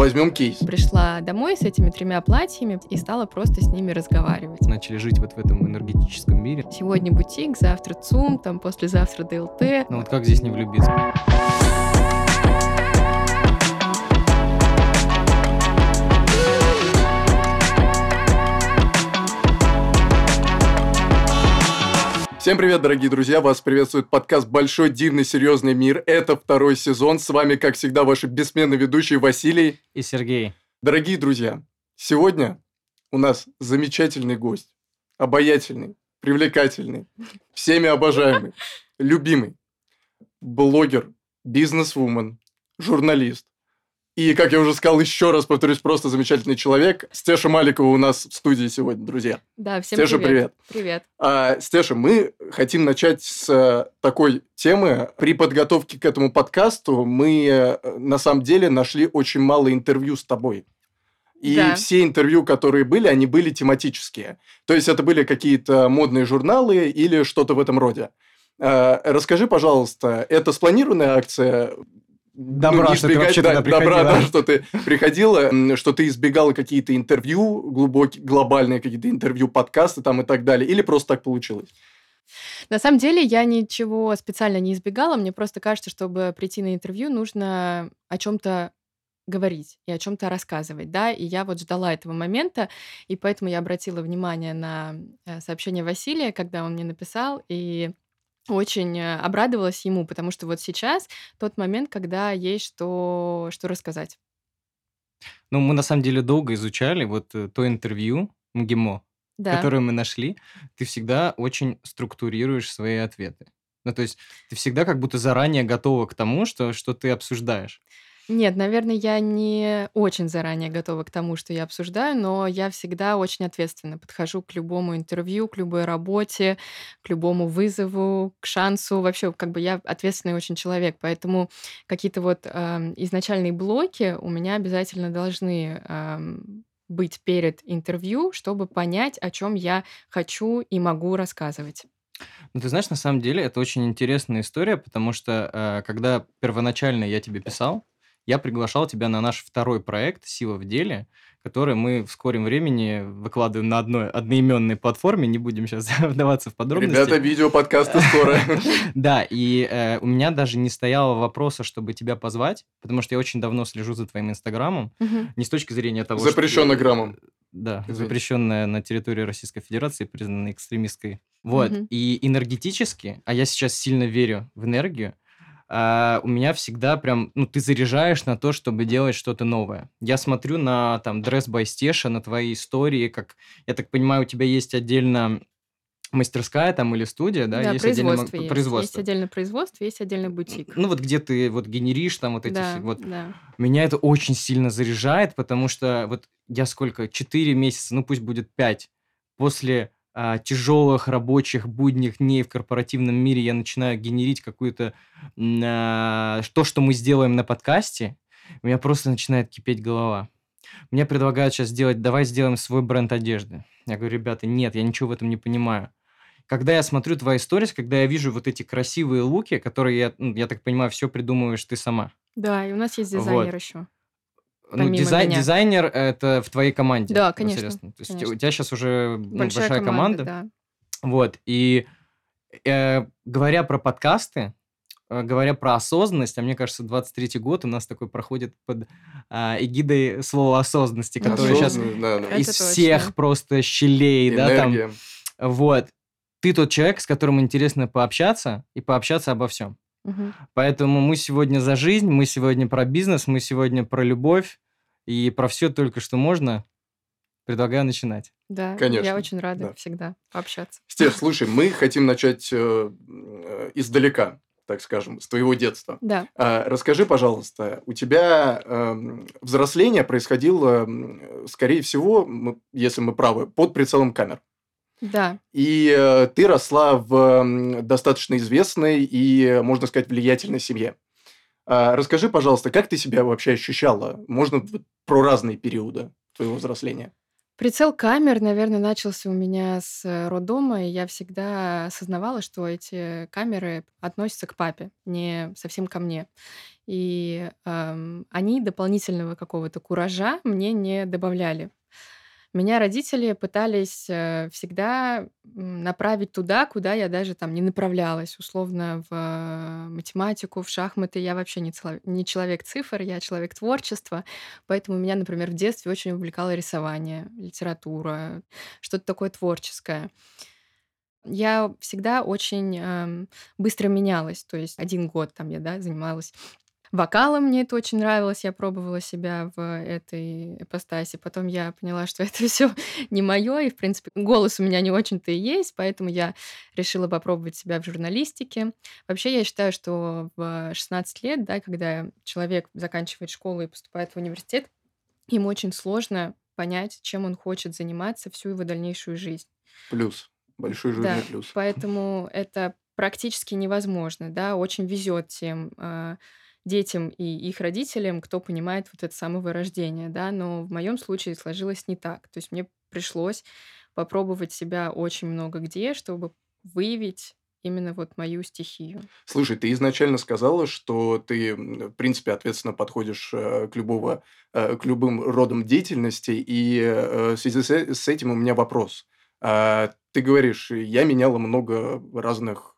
Возьмем кейс. Пришла домой с этими тремя платьями и стала просто с ними разговаривать. Начали жить вот в этом энергетическом мире. Сегодня бутик, завтра ЦУМ, там послезавтра ДЛТ. Ну вот как здесь не влюбиться? Всем привет, дорогие друзья! Вас приветствует подкаст «Большой, дивный, серьезный мир». Это второй сезон. С вами, как всегда, ваши бессменные ведущие Василий и Сергей. Дорогие друзья, сегодня у нас замечательный гость. Обаятельный, привлекательный, всеми обожаемый, любимый. Блогер, бизнес-вумен, журналист, и, как я уже сказал, еще раз повторюсь, просто замечательный человек. Стеша Маликова у нас в студии сегодня, друзья. Да, всем Стеша, привет. привет. Привет. А, Стеша, мы хотим начать с э, такой темы. При подготовке к этому подкасту мы э, на самом деле нашли очень мало интервью с тобой. И Да. все интервью, которые были, они были тематические. То есть это были какие-то модные журналы или что-то в этом роде. А, Расскажи, пожалуйста, это спланированная акция? Добра, не что ты избегать- да, добра, приходила. да, что ты приходила, что ты избегала какие-то интервью, глубокие, глобальные какие-то интервью, подкасты там и так далее, или просто так получилось? На самом деле я ничего специально не избегала. Мне просто кажется, чтобы прийти на интервью, нужно о чем-то говорить и о чем-то рассказывать, да, и я вот ждала этого момента, и поэтому я обратила внимание на э, сообщение Василия, когда он мне написал, и очень э, обрадовалась ему, потому что вот сейчас тот момент, когда есть что, что рассказать. Ну, мы на самом деле долго изучали вот э, то интервью МГИМО, Да. которое мы нашли. Ты всегда очень структурируешь свои ответы. Ну, то есть ты всегда как будто заранее готова к тому, что, что ты обсуждаешь. Нет, наверное, я не очень заранее готова к тому, что я обсуждаю, но я всегда очень ответственно подхожу к любому интервью, к любой работе, к любому вызову, к шансу. Вообще, как бы я ответственный очень человек, поэтому какие-то вот эм, изначальные блоки у меня обязательно должны эм, быть перед интервью, чтобы понять, о чем я хочу и могу рассказывать. Ну, ты знаешь, на самом деле это очень интересная история, потому что э, когда первоначально я тебе писал, я приглашал тебя на наш второй проект «Сила в деле», который мы в скором времени выкладываем на одной одноименной платформе, не будем сейчас вдаваться в подробности. Ребята, видео подкасты скоро. Да, и э, у меня даже не стояло вопроса, чтобы тебя позвать, потому что я очень давно слежу за твоим инстаграмом, не с точки зрения того, Запрещено граммом. Да, запрещенная на территории Российской Федерации, признанная экстремистской. Вот, и энергетически, а я сейчас сильно верю в энергию, а, у меня всегда прям, ну, ты заряжаешь на то, чтобы делать что-то новое. Я смотрю на, там, Dress by Стеша, на твои истории, как, я так понимаю, у тебя есть отдельно мастерская там или студия, да? Да, есть отдельно производство м- есть. производство. Есть отдельное производство, есть отдельный бутик. Ну, вот где ты вот генеришь там вот эти Да, все, вот да. меня это очень сильно заряжает, потому что вот я сколько, 4 месяца, ну пусть будет 5, после а, тяжелых рабочих будних дней в корпоративном мире я начинаю генерить какую-то а, то, что мы сделаем на подкасте, у меня просто начинает кипеть голова. Мне предлагают сейчас сделать, давай сделаем свой бренд одежды. Я говорю, ребята, нет, я ничего в этом не понимаю. Когда я смотрю твои сторис, когда я вижу вот эти красивые луки, которые, я, ну, я так понимаю, все придумываешь ты сама. Да, и у нас есть Вот. дизайнер еще. Ну, дизай- меня. дизайнер это в твоей команде. Да, конечно. То есть конечно. у тебя сейчас уже ну, большая, команда. да. Вот. И э, говоря про подкасты, э, говоря про осознанность, а мне кажется, 23-й год у нас такой проходит под а, эгидой слова осознанности, которое сейчас да, да. Это из точно. всех просто щелей, да, там. Энергия. Вот. Ты тот человек, с которым интересно пообщаться и пообщаться обо всем. Мгм. Поэтому мы сегодня за жизнь, мы сегодня про бизнес, мы сегодня про любовь и про все только что можно. Предлагаю начинать. Да, Конечно, я очень рада да. всегда пообщаться. Стеф, слушай, мы хотим начать э, э, издалека, так скажем, с твоего детства. Да, А, Расскажи, пожалуйста, у тебя эм, взросление происходило, скорее всего, мы- если мы правы, под прицелом камер. Да. И э, ты росла в м, достаточно известной и, э, можно сказать, влиятельной семье. А, Расскажи, пожалуйста, как ты себя вообще ощущала? Можно про разные периоды твоего взросления. Прицел камер, наверное, начался у меня с э, роддома, и я всегда осознавала, что эти камеры относятся к папе, не совсем ко мне. И ам, они дополнительного какого-то куража мне не добавляли. Меня родители пытались э, всегда направить туда, куда я даже там не направлялась. Условно, в э, математику, в шахматы. Я вообще не, цело- не человек цифр, я человек творчества. Поэтому меня, например, в детстве очень увлекало рисование, литература, что-то такое творческое. Я всегда очень эм, быстро менялась. То есть один год там я да, занималась Вокалом мне это очень нравилось, я пробовала себя в этой ипостаси. Потом я поняла, что это все не мое, и, в принципе, голос у меня не очень-то и есть, поэтому я решила попробовать себя в журналистике. Вообще, я считаю, что в 16 лет, да, когда человек заканчивает школу и поступает в университет, ему очень сложно понять, чем он хочет заниматься всю его дальнейшую жизнь. Плюс. Большой жирный Да, плюс. поэтому это практически невозможно, да, очень везет тем а, детям и их родителям, кто понимает вот это самое рождения, да, но в моем случае сложилось не так. То есть мне пришлось попробовать себя очень много где, чтобы выявить именно вот мою стихию. Слушай, ты изначально сказала, что ты, в принципе, ответственно подходишь э, к, любого, э, к любым родам деятельности, и э, в связи с, этим у меня вопрос. А, ты говоришь, я меняла много разных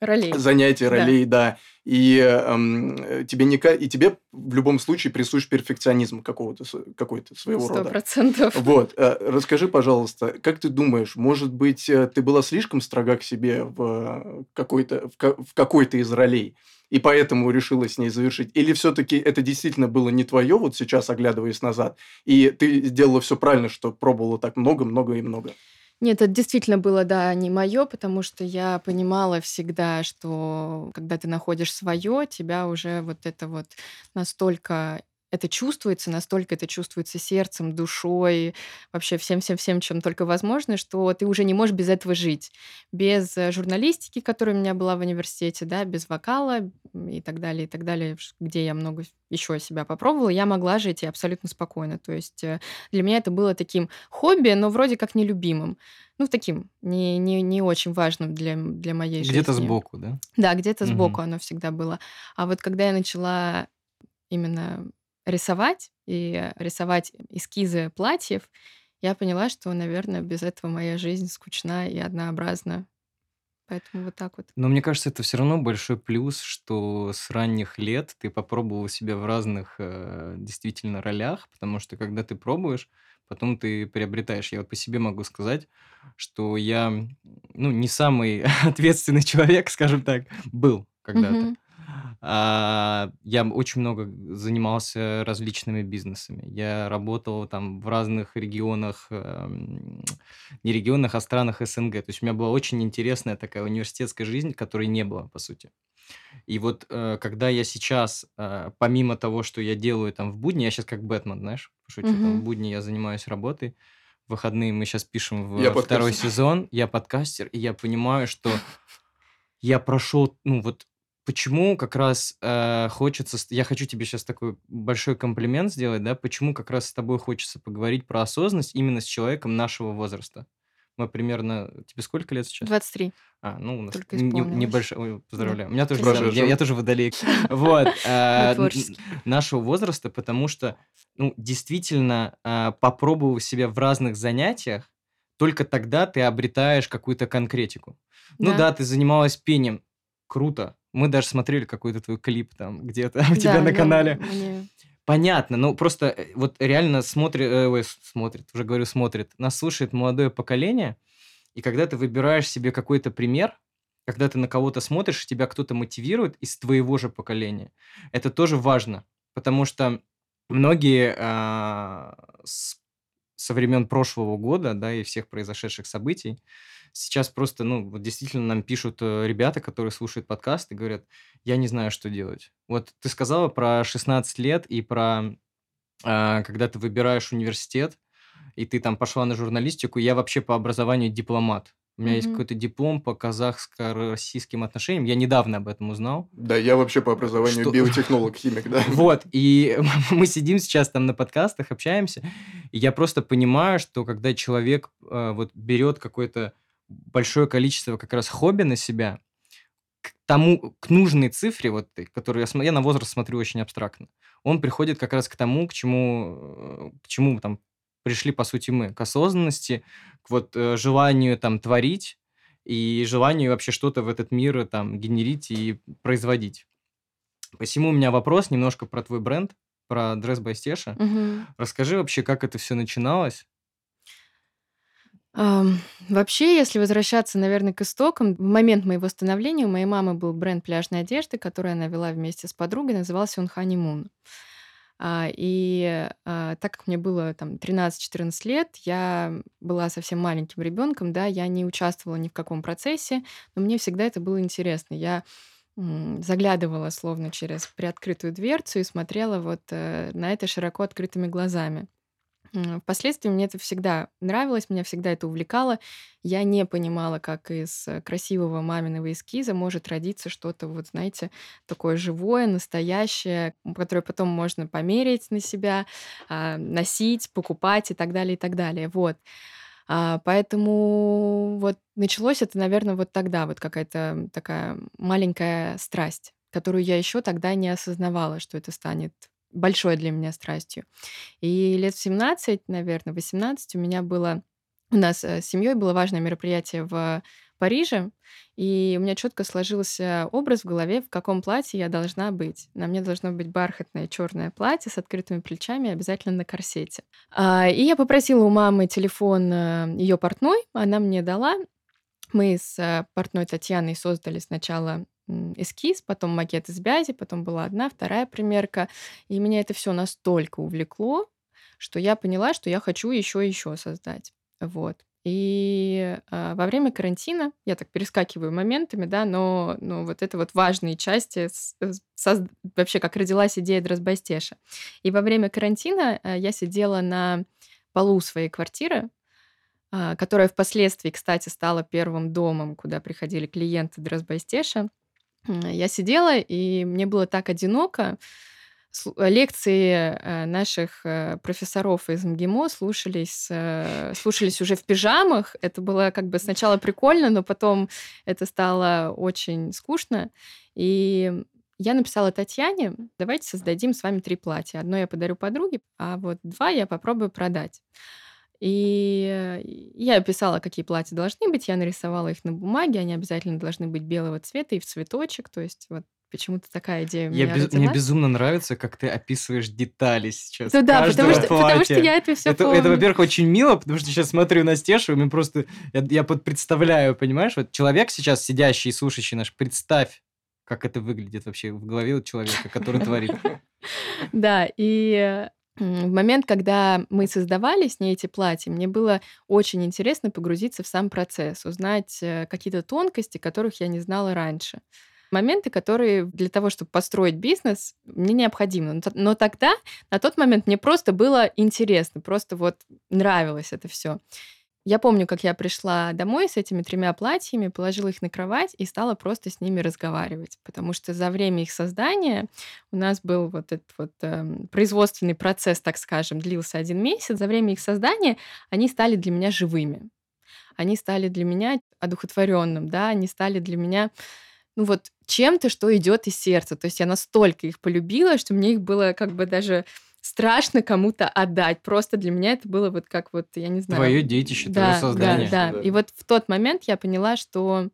Ролей. занятий, ролей, да. да. И, эм, тебе не, и тебе в любом случае присущ перфекционизм какого-то, какой-то своего 100%. рода. Сто процентов. Вот. Э, расскажи, пожалуйста, как ты думаешь, может быть, э, ты была слишком строга к себе в какой-то, в, какой-то из ролей? и поэтому решила с ней завершить? Или все-таки это действительно было не твое, вот сейчас оглядываясь назад, и ты сделала все правильно, что пробовала так много-много и много? Нет, это действительно было, да, не мое, потому что я понимала всегда, что когда ты находишь свое, тебя уже вот это вот настолько это чувствуется, настолько это чувствуется сердцем, душой, вообще всем-всем-всем, чем только возможно, что ты уже не можешь без этого жить. Без э, журналистики, которая у меня была в университете, да, без вокала и так далее, и так далее, где я много еще себя попробовала, я могла жить и абсолютно спокойно. То есть э, для меня это было таким хобби, но вроде как нелюбимым. Ну, таким, не, не, не очень важным для, для моей где-то жизни. Где-то сбоку, да? Да, где-то угу. сбоку оно всегда было. А вот когда я начала именно рисовать и рисовать эскизы платьев, я поняла, что, наверное, без этого моя жизнь скучна и однообразна. Поэтому вот так вот. Но мне кажется, это все равно большой плюс, что с ранних лет ты попробовал себя в разных э, действительно ролях, потому что когда ты пробуешь, потом ты приобретаешь. Я вот по себе могу сказать, что я, ну, не самый ответственный человек, скажем так, был когда-то. Mm-hmm. А, я очень много занимался различными бизнесами. Я работал там в разных регионах, эм, не регионах, а странах СНГ. То есть у меня была очень интересная такая университетская жизнь, которой не было, по сути. И вот э, когда я сейчас, э, помимо того, что я делаю там в будни, я сейчас как Бэтмен, знаешь, пошучу, там в будни я занимаюсь работой, в выходные мы сейчас пишем в Я второй подкастер. сезон, я подкастер, и я понимаю, что я прошел, ну вот почему как раз э, хочется... Я хочу тебе сейчас такой большой комплимент сделать, да? Почему как раз с тобой хочется поговорить про осознанность именно с человеком нашего возраста? Мы примерно... Тебе сколько лет сейчас? 23. А, ну, у нас Только не- исполнилось. небольшой... Ой, поздравляю. У меня тоже... Спасибо. Я, я тоже водолей. Вот. э. Нашего возраста, потому что, ну, действительно, э, попробовав себя в разных занятиях, только тогда ты обретаешь какую-то конкретику. Ну Да. да, ты занималась пением. Круто. Мы даже смотрели какой-то твой клип там где-то у тебя Да, на канале. мне- Понятно, ну просто э, вот реально смотрит, э, ой, смотрит, уже говорю, смотрит. Нас слушает молодое поколение, и когда ты выбираешь себе какой-то пример, когда ты на кого-то смотришь, тебя кто-то мотивирует из твоего же поколения, это тоже важно, потому что многие а, с- со времен прошлого года, да, и всех произошедших событий, сейчас просто, ну, вот действительно нам пишут э, ребята, которые слушают подкаст и говорят, я не знаю, что делать. Вот ты сказала про 16 лет и про, а, когда ты выбираешь университет, и ты там пошла на журналистику, я вообще по образованию дипломат. У меня есть Мгм. какой-то диплом по казахско-российским отношениям. Я недавно об этом узнал. Да, я вообще по образованию Что- биотехнолог, химик, да. Вот, и мы сидим сейчас там на подкастах, общаемся, и я просто понимаю, что когда человек э, вот берет какое-то большое количество как раз хобби на себя, к тому, к нужной цифре, вот, которую я, я на возраст смотрю очень абстрактно, он приходит как раз к тому, к чему, э, к чему там пришли, по сути, мы, к осознанности, к вот э, желанию там творить и желанию вообще что-то в этот мир э, там генерить и производить. Посему у меня вопрос немножко про твой бренд, про Dress by Стеша. Мгм. Расскажи вообще, как это все начиналось. Вообще, если возвращаться, наверное, к истокам, в момент моего становления у моей мамы был бренд пляжной одежды, который она вела вместе с подругой, назывался он. А, И а, так как мне было там 13-14 лет, я была совсем маленьким ребенком, да, я не участвовала ни в каком процессе, но мне всегда это было интересно. Я заглядывала словно через приоткрытую дверцу и смотрела вот э, на это широко открытыми глазами. Впоследствии мне это всегда нравилось, меня всегда это увлекало. Я не понимала, как из э, красивого маминого эскиза может родиться что-то, вот знаете, такое живое, настоящее, которое потом можно померить на себя, а, носить, покупать и так далее, и так далее. Вот. А, Поэтому вот началось это, наверное, вот тогда, вот какая-то такая маленькая страсть, которую я еще тогда не осознавала, что это станет большой для меня страстью. И лет в 17, наверное, 18 у меня было... У нас э, с семьей было важное мероприятие в Париже, и у меня четко сложился образ в голове, в каком платье я должна быть. На мне должно быть бархатное черное платье с открытыми плечами, обязательно на корсете. А, И я попросила у мамы телефон ее портной, она мне дала. Мы с э, портной Татьяной создали сначала эскиз, потом макет из бязи, потом была одна, вторая примерка. И меня это все настолько увлекло, что я поняла, что я хочу еще и еще создать. Вот. И а, во время карантина, я так перескакиваю моментами, да, но, но вот это вот важные части, с- с- вообще как родилась идея Дрозбастеша. И во время карантина а, я сидела на полу своей квартиры, а, которая впоследствии, кстати, стала первым домом, куда приходили клиенты Дрозбастеша. Я сидела, и мне было так одиноко. Э, Лекции э, наших э, профессоров из МГИМО слушались, слушались уже в пижамах. Это было как бы сначала прикольно, но потом это стало очень скучно. И я написала Татьяне, давайте создадим с вами три платья. Одно я подарю подруге, а вот два я попробую продать. И э, я описала, какие платья должны быть, я нарисовала их на бумаге, они обязательно должны быть белого цвета и в цветочек, то есть вот почему-то такая идея у Я меня без- мне безумно нравится, как ты описываешь детали сейчас. Ну да, потому что, потому что я это все Это, помню. это, во-первых, очень мило, потому что сейчас смотрю на Стешу, и мне просто... Я, я под- представляю, понимаешь? Вот человек сейчас, сидящий и слушающий наш, представь, как это выглядит вообще в голове у человека, который творит. Да, и м, в момент, когда мы создавали с ней эти платья, мне было очень интересно погрузиться в сам процесс, узнать э, какие-то тонкости, которых я не знала раньше. Моменты, которые для того, чтобы построить бизнес, мне необходимы. Но тогда, на тот момент, мне просто было интересно, просто вот нравилось это все. Я помню, как я пришла домой с этими тремя платьями, положила их на кровать и стала просто с ними разговаривать, потому что за время их создания у нас был вот этот вот эм, производственный процесс, так скажем, длился один месяц. За время их создания они стали для меня живыми. Они стали для меня одухотворенным, да, они стали для меня ну вот чем-то, что идет из сердца. То есть я настолько их полюбила, что мне их было как бы даже страшно кому-то отдать. Просто для меня это было вот как вот, я не знаю... Твое детище, да, твое создание. Да, да. И вот в тот момент я поняла, что,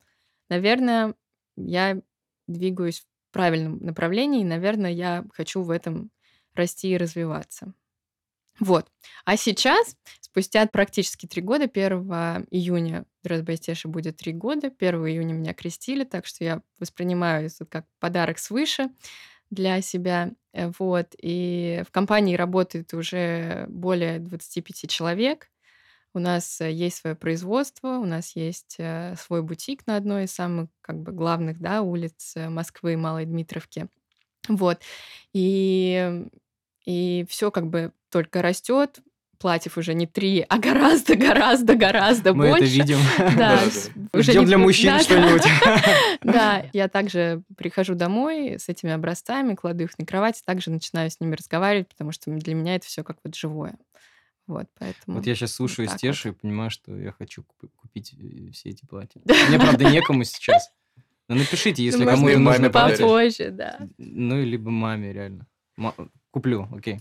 наверное, я двигаюсь в правильном направлении, и, наверное, я хочу в этом расти и развиваться. Вот. А сейчас, спустя практически три года, 1 июня Дрозбастеша будет три года, 1 июня меня крестили, так что я воспринимаю это как подарок свыше для себя. Э, Вот. И в компании работает уже более 25 человек. У нас э, есть свое производство, у нас есть э, свой бутик на одной из самых как бы главных да, улиц Москвы, Малой Дмитровки. Вот. И, и все как бы только растет, платьев уже не три, а гораздо, гораздо, гораздо Мы больше. это видим. Да, уже Ждем не- для мужчин да, что-нибудь. Да, я также прихожу домой с этими образцами, кладу их на кровать, также начинаю с ними разговаривать, потому что для меня это все как вот живое. Вот, поэтому... Вот я сейчас слушаю так Стешу и понимаю, что я хочу куп- купить э, все эти платья. Мне, правда, некому сейчас. Но напишите, если Ну, кому-то нужно. Попозже, да. Ну, либо маме, реально. Куплю, окей.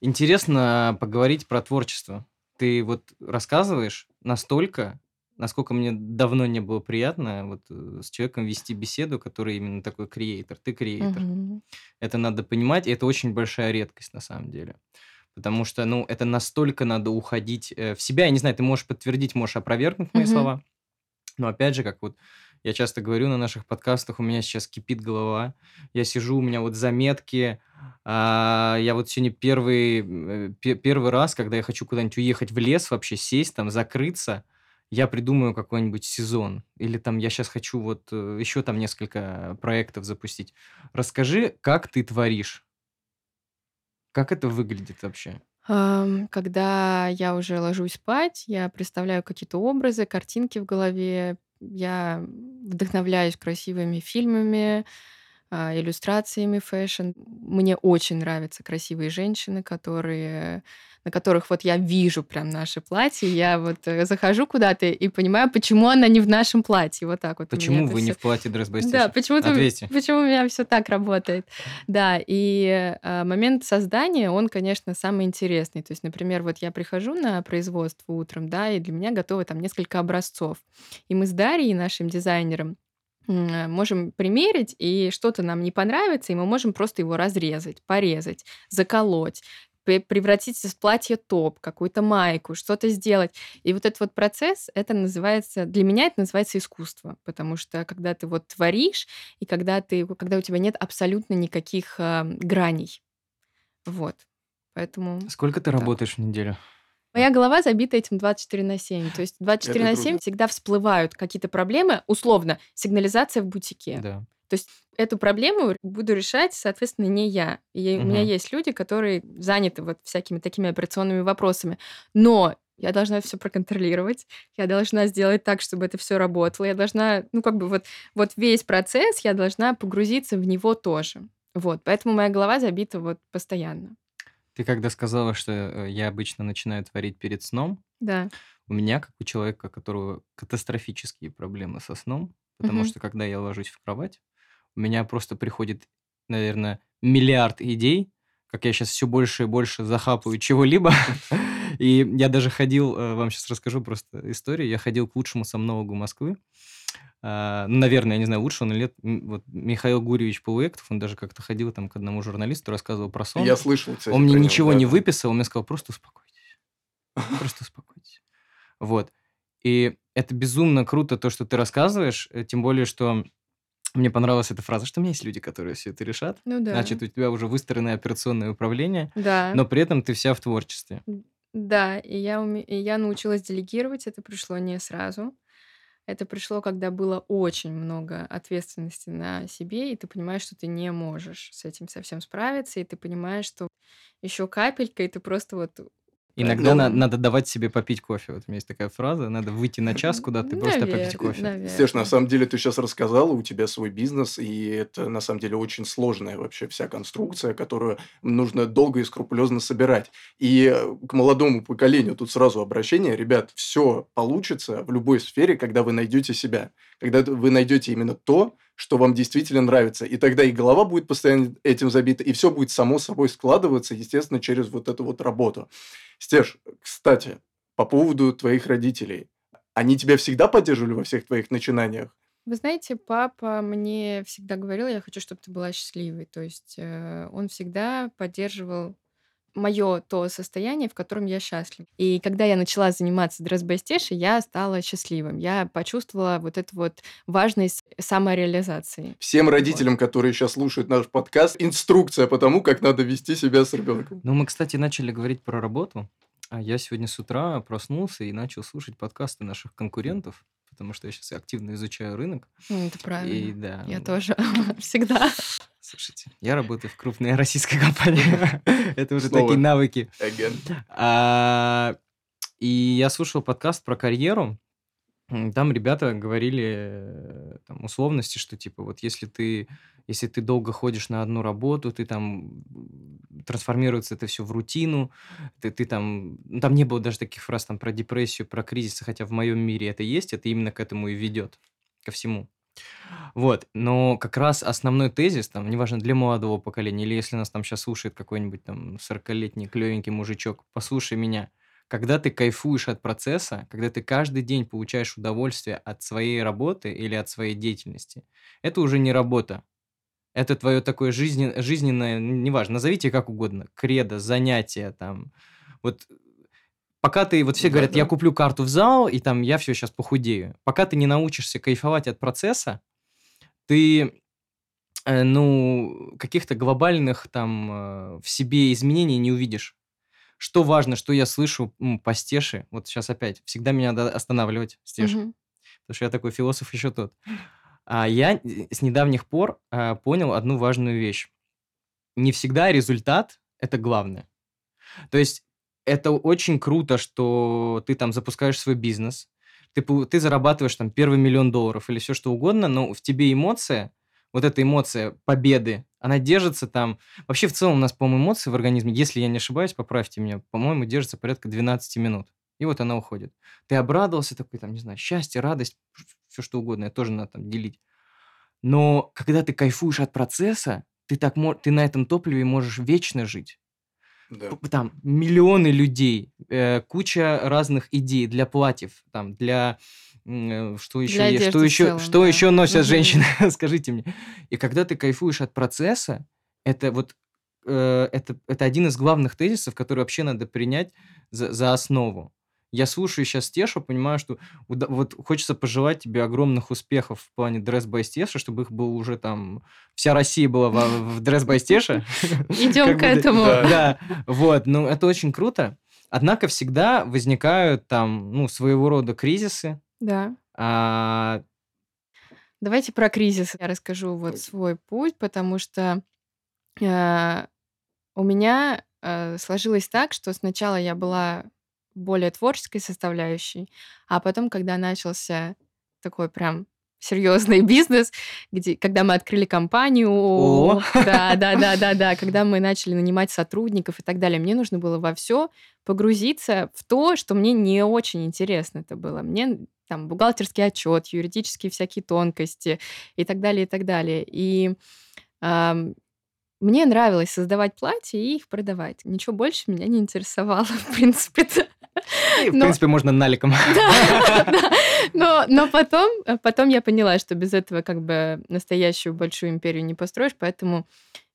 Интересно поговорить про творчество. Ты вот рассказываешь настолько, насколько мне давно не было приятно вот э, с человеком вести беседу, который именно такой креатор. Ты креатор. Мгм. Это надо понимать, и это очень большая редкость на самом деле. Потому что, ну, это настолько надо уходить э, в себя. Я не знаю, ты можешь подтвердить, можешь опровергнуть мои Мгм. слова. Но опять же, как вот я часто говорю на наших подкастах, у меня сейчас кипит голова. Я сижу, у меня вот заметки. а, я вот сегодня первый, э, пе- первый раз, когда я хочу куда-нибудь уехать в лес, вообще сесть там, закрыться, я придумаю какой-нибудь сезон. Или там я сейчас хочу вот э, еще там несколько проектов запустить. Расскажи, как ты творишь. Как это выглядит вообще? Когда я уже ложусь спать, я представляю какие-то образы, картинки в голове, я вдохновляюсь красивыми фильмами, иллюстрациями fashion. Мне очень нравятся красивые женщины, которые, на которых вот я вижу прям наши платья. Я вот э, захожу куда-то и понимаю, почему она не в нашем платье. Вот так вот. Почему вы не всё. в платье by Да, Ответьте. почему у меня все так работает. Да, и э, момент создания, он, конечно, самый интересный. То есть, например, вот я прихожу на производство утром, да, и для меня готовы там несколько образцов. И мы с Дарьей, нашим дизайнером, можем примерить, и что-то нам не понравится, и мы можем просто его разрезать, порезать, заколоть превратить из платья топ, какую-то майку, что-то сделать. И вот этот вот процесс, это называется, для меня это называется искусство, потому что когда ты вот творишь, и когда, ты, когда у тебя нет абсолютно никаких а, граней. Вот. Поэтому Сколько ты Так. работаешь в неделю? Моя голова забита этим 24 на 7. То есть 24 Это на круто. 7 всегда всплывают какие-то проблемы, условно, сигнализация в бутике. Да. Эту проблему буду решать, соответственно, не я. И у меня есть люди, которые заняты вот всякими такими операционными вопросами. Но я должна все проконтролировать, я должна сделать так, чтобы это все работало, я должна, ну, как бы вот, вот весь процесс я должна погрузиться в него тоже. Вот, поэтому моя голова забита вот постоянно. Ты когда сказала, что э, я обычно начинаю творить перед сном, Да. у меня, как у человека, у которого катастрофические проблемы со сном, потому Мгм. что когда я ложусь в кровать, у меня просто приходит, наверное, миллиард идей, как я сейчас все больше и больше захапаю чего-либо. И я даже ходил, э, вам сейчас расскажу просто историю, я ходил к лучшему сомнологу Москвы, Ну, наверное, я не знаю, лучше он или нет. Вот Михаил Гурьевич Полуэктов, он даже как-то ходил там к одному журналисту, рассказывал про сон. Я слышал, кстати, Он мне ничего да, не да. выписал, он мне сказал, просто успокойтесь. Просто успокойтесь. Вот. И это безумно круто, то, что ты рассказываешь, э, тем более, что мне понравилась эта фраза, что у меня есть люди, которые все это решат. Ну да. Значит, у тебя уже выстроенное операционное управление, да. но при этом ты вся в творчестве. Да, и я, уме- и я научилась делегировать. Это пришло не сразу. Это пришло, когда было очень много ответственности на себе, и ты понимаешь, что ты не можешь с этим совсем справиться, и ты понимаешь, что еще капелька, и ты просто вот... Иногда Ну, на- надо давать себе попить кофе. Вот у меня есть такая фраза, надо выйти на час куда-то и просто попить кофе. наверно. Стеш, на самом деле ты сейчас рассказала, у тебя свой бизнес, и это на самом деле очень сложная вообще вся конструкция, которую нужно долго и скрупулезно собирать. И э, к молодому поколению тут сразу обращение, ребят, все получится в любой сфере, когда вы найдете себя, когда вы найдете именно то, что вам действительно нравится, и тогда и голова будет постоянно этим забита, и все будет само собой складываться, естественно, через вот эту вот работу. Стеш, кстати, по поводу твоих родителей. Они тебя всегда поддерживали во всех твоих начинаниях? Вы знаете, папа мне всегда говорил, я хочу, чтобы ты была счастливой. То есть э, он всегда поддерживал мое то состояние, в котором я счастлива. И когда я начала заниматься дресс-бестешей, я стала счастливым. Я почувствовала вот эту вот важность самореализации. Всем родителям, которые сейчас слушают наш подкаст, инструкция по тому, как надо вести себя с ребенком. Ну, мы, кстати, начали говорить про работу. А я сегодня с утра проснулся и начал слушать подкасты наших конкурентов, потому что я сейчас активно изучаю рынок. Ну, это И правильно. да, Я ну, тоже всегда. слушайте, я работаю в крупной российской компании. Это уже такие навыки. Again. А, И я слушал подкаст про карьеру. Там ребята говорили э, там, условности, что типа вот если ты если ты долго ходишь на одну работу, ты там трансформируется это все в рутину, ты, ты там ну, там не было даже таких фраз там про депрессию, про кризис, хотя в моем мире это есть, это именно к этому и ведет, ко всему. Вот, но как раз основной тезис, там, неважно, для молодого поколения, или если нас там сейчас слушает какой-нибудь там 40-летний клевенький мужичок, послушай меня. Когда ты кайфуешь от процесса, когда ты каждый день получаешь удовольствие от своей работы или от своей деятельности, это уже не работа. Это твое такое жизнен- жизненное, неважно, назовите как угодно, кредо, занятие там. Вот пока ты, вот все говорят, я Да-да. куплю карту в зал, и там я все сейчас похудею. Пока ты не научишься кайфовать от процесса, ты, э, ну, каких-то глобальных там э, в себе изменений не увидишь. Что важно, что я слышу м, по Стеше, вот сейчас опять, всегда меня надо останавливать, Стеша, Мгм. потому что я такой философ еще тот. А я с недавних пор а, понял одну важную вещь. Не всегда результат – это главное. То есть это очень круто, что ты там запускаешь свой бизнес, ты, ты зарабатываешь там первый миллион долларов или все что угодно, но в тебе эмоция, вот эта эмоция победы, она держится там... Вообще в целом у нас, по-моему, эмоции в организме, если я не ошибаюсь, поправьте меня, по-моему, держится порядка 12 минут. И вот она уходит. Ты обрадовался, такой там, не знаю, счастье, радость, все что угодно, это тоже надо там делить. Но когда ты кайфуешь от процесса, ты, так, ты на этом топливе можешь вечно жить. Да. Там миллионы людей, э, куча разных идей для платьев, там, для... э, Что еще Для есть? Что еще, целом, что да. еще носят Мгм. женщины? Скажите мне. И когда ты кайфуешь от процесса, это вот э, это, это один из главных тезисов, который вообще надо принять за, за основу. Я слушаю сейчас Тешу, понимаю, что уда- вот хочется пожелать тебе огромных успехов в плане Dress by Стеша, чтобы их было уже там... Вся Россия была во- в Dress by Стеша. Идем к этому. Да. Вот, ну это очень круто. Однако всегда возникают там, ну, своего рода кризисы. Да. А, Давайте про кризис я расскажу вот свой путь, потому что э, у меня э, сложилось так, что сначала я была более творческой составляющей, а потом, когда начался такой прям серьезный бизнес, где, когда мы открыли компанию, О. да, да, да, да, да, когда мы начали нанимать сотрудников и так далее, мне нужно было во все погрузиться в то, что мне не очень интересно это было. Мне там бухгалтерский отчет, юридические всякие тонкости и так далее, и так далее. И мне нравилось создавать платья и их продавать. Ничего больше меня не интересовало, в принципе-то. И, в Но- принципе, можно наликом. Да, да. Но, но потом, потом я поняла, что без этого как бы настоящую большую империю не построишь, поэтому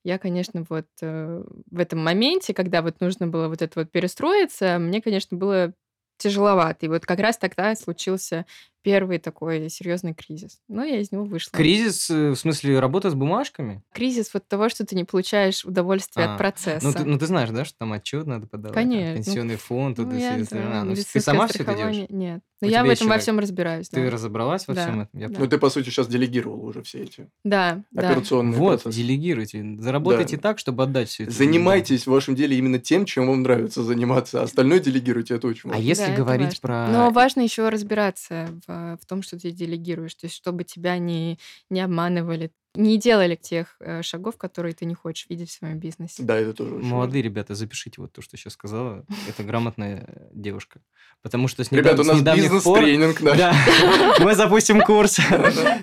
я, конечно, вот э, в этом моменте, когда вот нужно было вот это вот перестроиться, мне, конечно, было тяжеловато. И вот как раз тогда случился первый такой серьезный кризис. Но я из него вышла. Кризис, э, в смысле, работа с бумажками? Кризис вот того, что ты не получаешь удовольствие А, от процесса. Ну ты, ну, ты знаешь, да, что там отчет надо подавать? там, Конечно. Пенсионный фонд, Ну, туда я, все- да, а, ну, ты сама все это делаешь? Нет. Но У я в этом во всем разбираюсь. Ты да. разобралась во Да, всем этом? Я да. Ну, ты, по сути, сейчас делегировал уже все эти Да, да. операционные Вот, процессы. делегируйте. Заработайте так, чтобы отдать все это. Занимайтесь в вашем деле именно тем, чем вам нравится заниматься. а Остальное делегируйте, это очень А важно. если Да, это говорить про... Но важно еще разбираться в, в том, что ты делегируешь. То есть, чтобы тебя не, не обманывали, не делали тех э, шагов, которые ты не хочешь видеть в своем бизнесе. Да, это тоже очень Молодые ребята, запишите вот то, что сейчас сказала. Это грамотная э, девушка. Потому что с, важно. Ребята, у нас недавних пор... бизнес-тренинг. да. Да, мы запустим курс.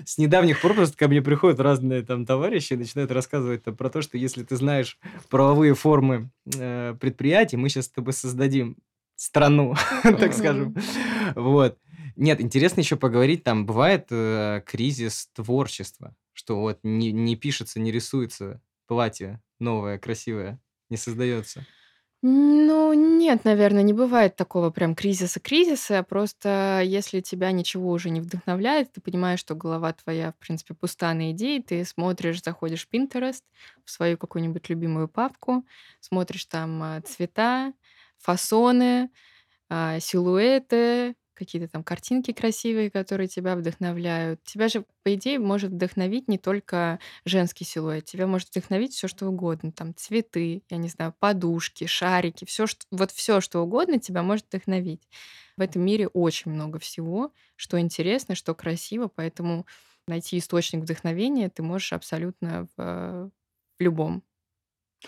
С недавних пор просто ко мне приходят разные там товарищи и начинают рассказывать про то, что если ты знаешь правовые формы э, предприятий, мы сейчас с тобой создадим страну, так скажем. Вот. Нет, интересно еще поговорить, там бывает э, кризис творчества, что вот не, не пишется, не рисуется платье новое, красивое, не создается. Ну, нет, наверное, не бывает такого прям кризиса-кризиса. Просто если тебя ничего уже не вдохновляет, ты понимаешь, что голова твоя, в принципе, пуста на идеи, ты смотришь, заходишь в Pinterest, в свою какую-нибудь любимую папку, смотришь там а, цвета, фасоны, а, силуэты, какие-то там картинки красивые, которые тебя вдохновляют. Тебя же, по идее, может вдохновить не только женский силуэт, тебя может вдохновить все что угодно, там цветы, я не знаю, подушки, шарики, все что вот все что угодно тебя может вдохновить. В этом мире очень много всего, что интересно, что красиво, поэтому найти источник вдохновения ты можешь абсолютно в, в любом.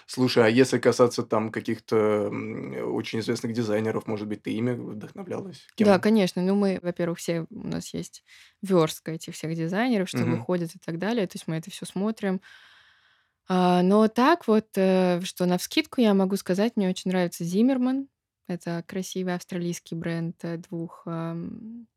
Слушай, а если касаться там каких-то очень известных дизайнеров, может быть, ты ими вдохновлялась? Да, конечно. Ну, мы, во-первых, все у нас есть верстка этих всех дизайнеров, что Мгм. выходит и так далее. То есть мы это все смотрим. А, но так вот, э, что навскидку я могу сказать, мне очень нравится Зиммерман. Это красивый австралийский бренд э, двух ам,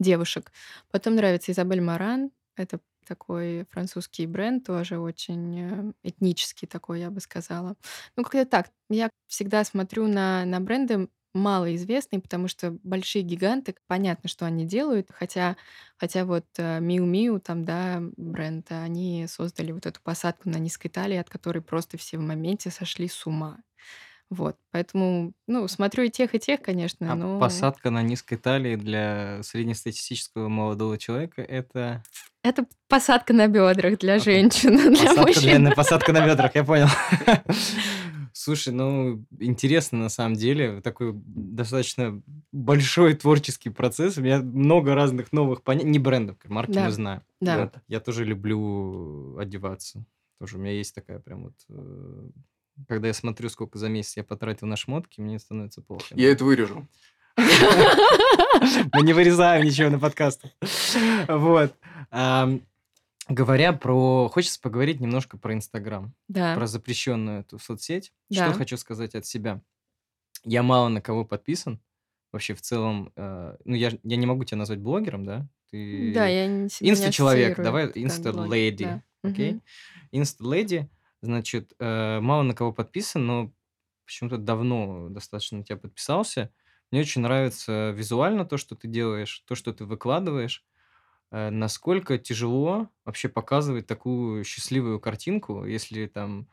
девушек. Потом нравится Изабель Маран. Это такой французский бренд, тоже очень э, этнический такой, я бы сказала. Ну, как-то так. Я всегда смотрю на, на бренды малоизвестные, потому что большие гиганты, понятно, что они делают, хотя, хотя вот э, Miu Miu, там, да, бренд, они создали вот эту посадку на низкой талии, от которой просто все в моменте сошли с ума. Вот, поэтому, ну, смотрю и тех, и тех, конечно, А но посадка на низкой талии для среднестатистического молодого человека– это это посадка на бедрах для женщин, а для посадка, для, мужчин. на- посадка на бедрах, я понял. Слушай, ну, интересно на самом деле. Такой достаточно большой творческий процесс. У меня много разных новых понятий. Не брендов, марки Да, мы знаем. да. Вот. Я тоже люблю одеваться. Тоже у меня есть такая прям вот... э, Когда я смотрю, сколько за месяц я потратил на шмотки, мне становится плохо. Я это вырежу. Мы не вырезаем ничего на подкастах. Вот. Говоря про... Хочется поговорить немножко про Инстаграм. Да, Про запрещенную эту соцсеть. Что да. хочу сказать от себя. Я мало на кого подписан. Вообще, в целом... э, Ну, я, я не могу тебя назвать блогером, да? Да, Ты я не- инста-человек. Давай инста-леди. Да. Окей? Инста-леди. Значит, э, мало на кого подписан, но почему-то давно достаточно на тебя подписался. Мне очень нравится визуально то, что ты делаешь, то, что ты выкладываешь. Э, Насколько тяжело вообще показывать такую счастливую картинку, если там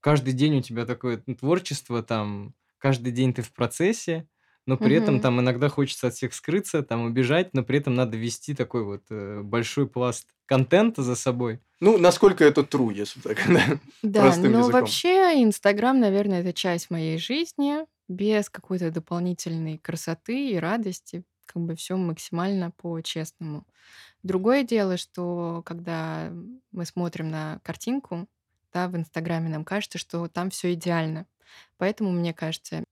каждый день у тебя такое ну, творчество, там каждый день ты в процессе, но при этом Мгм. там иногда хочется от всех скрыться, там убежать, но при этом надо вести такой вот э, большой пласт контента за собой. Ну, насколько это true, если так, да, Да, но языком. вообще Инстаграм, наверное, это часть моей жизни. Без какой-то дополнительной красоты и радости. Как бы все максимально по-честному. Другое дело, что когда мы смотрим на картинку, да, в Инстаграме, нам кажется, что там все идеально. Поэтому, мне кажется,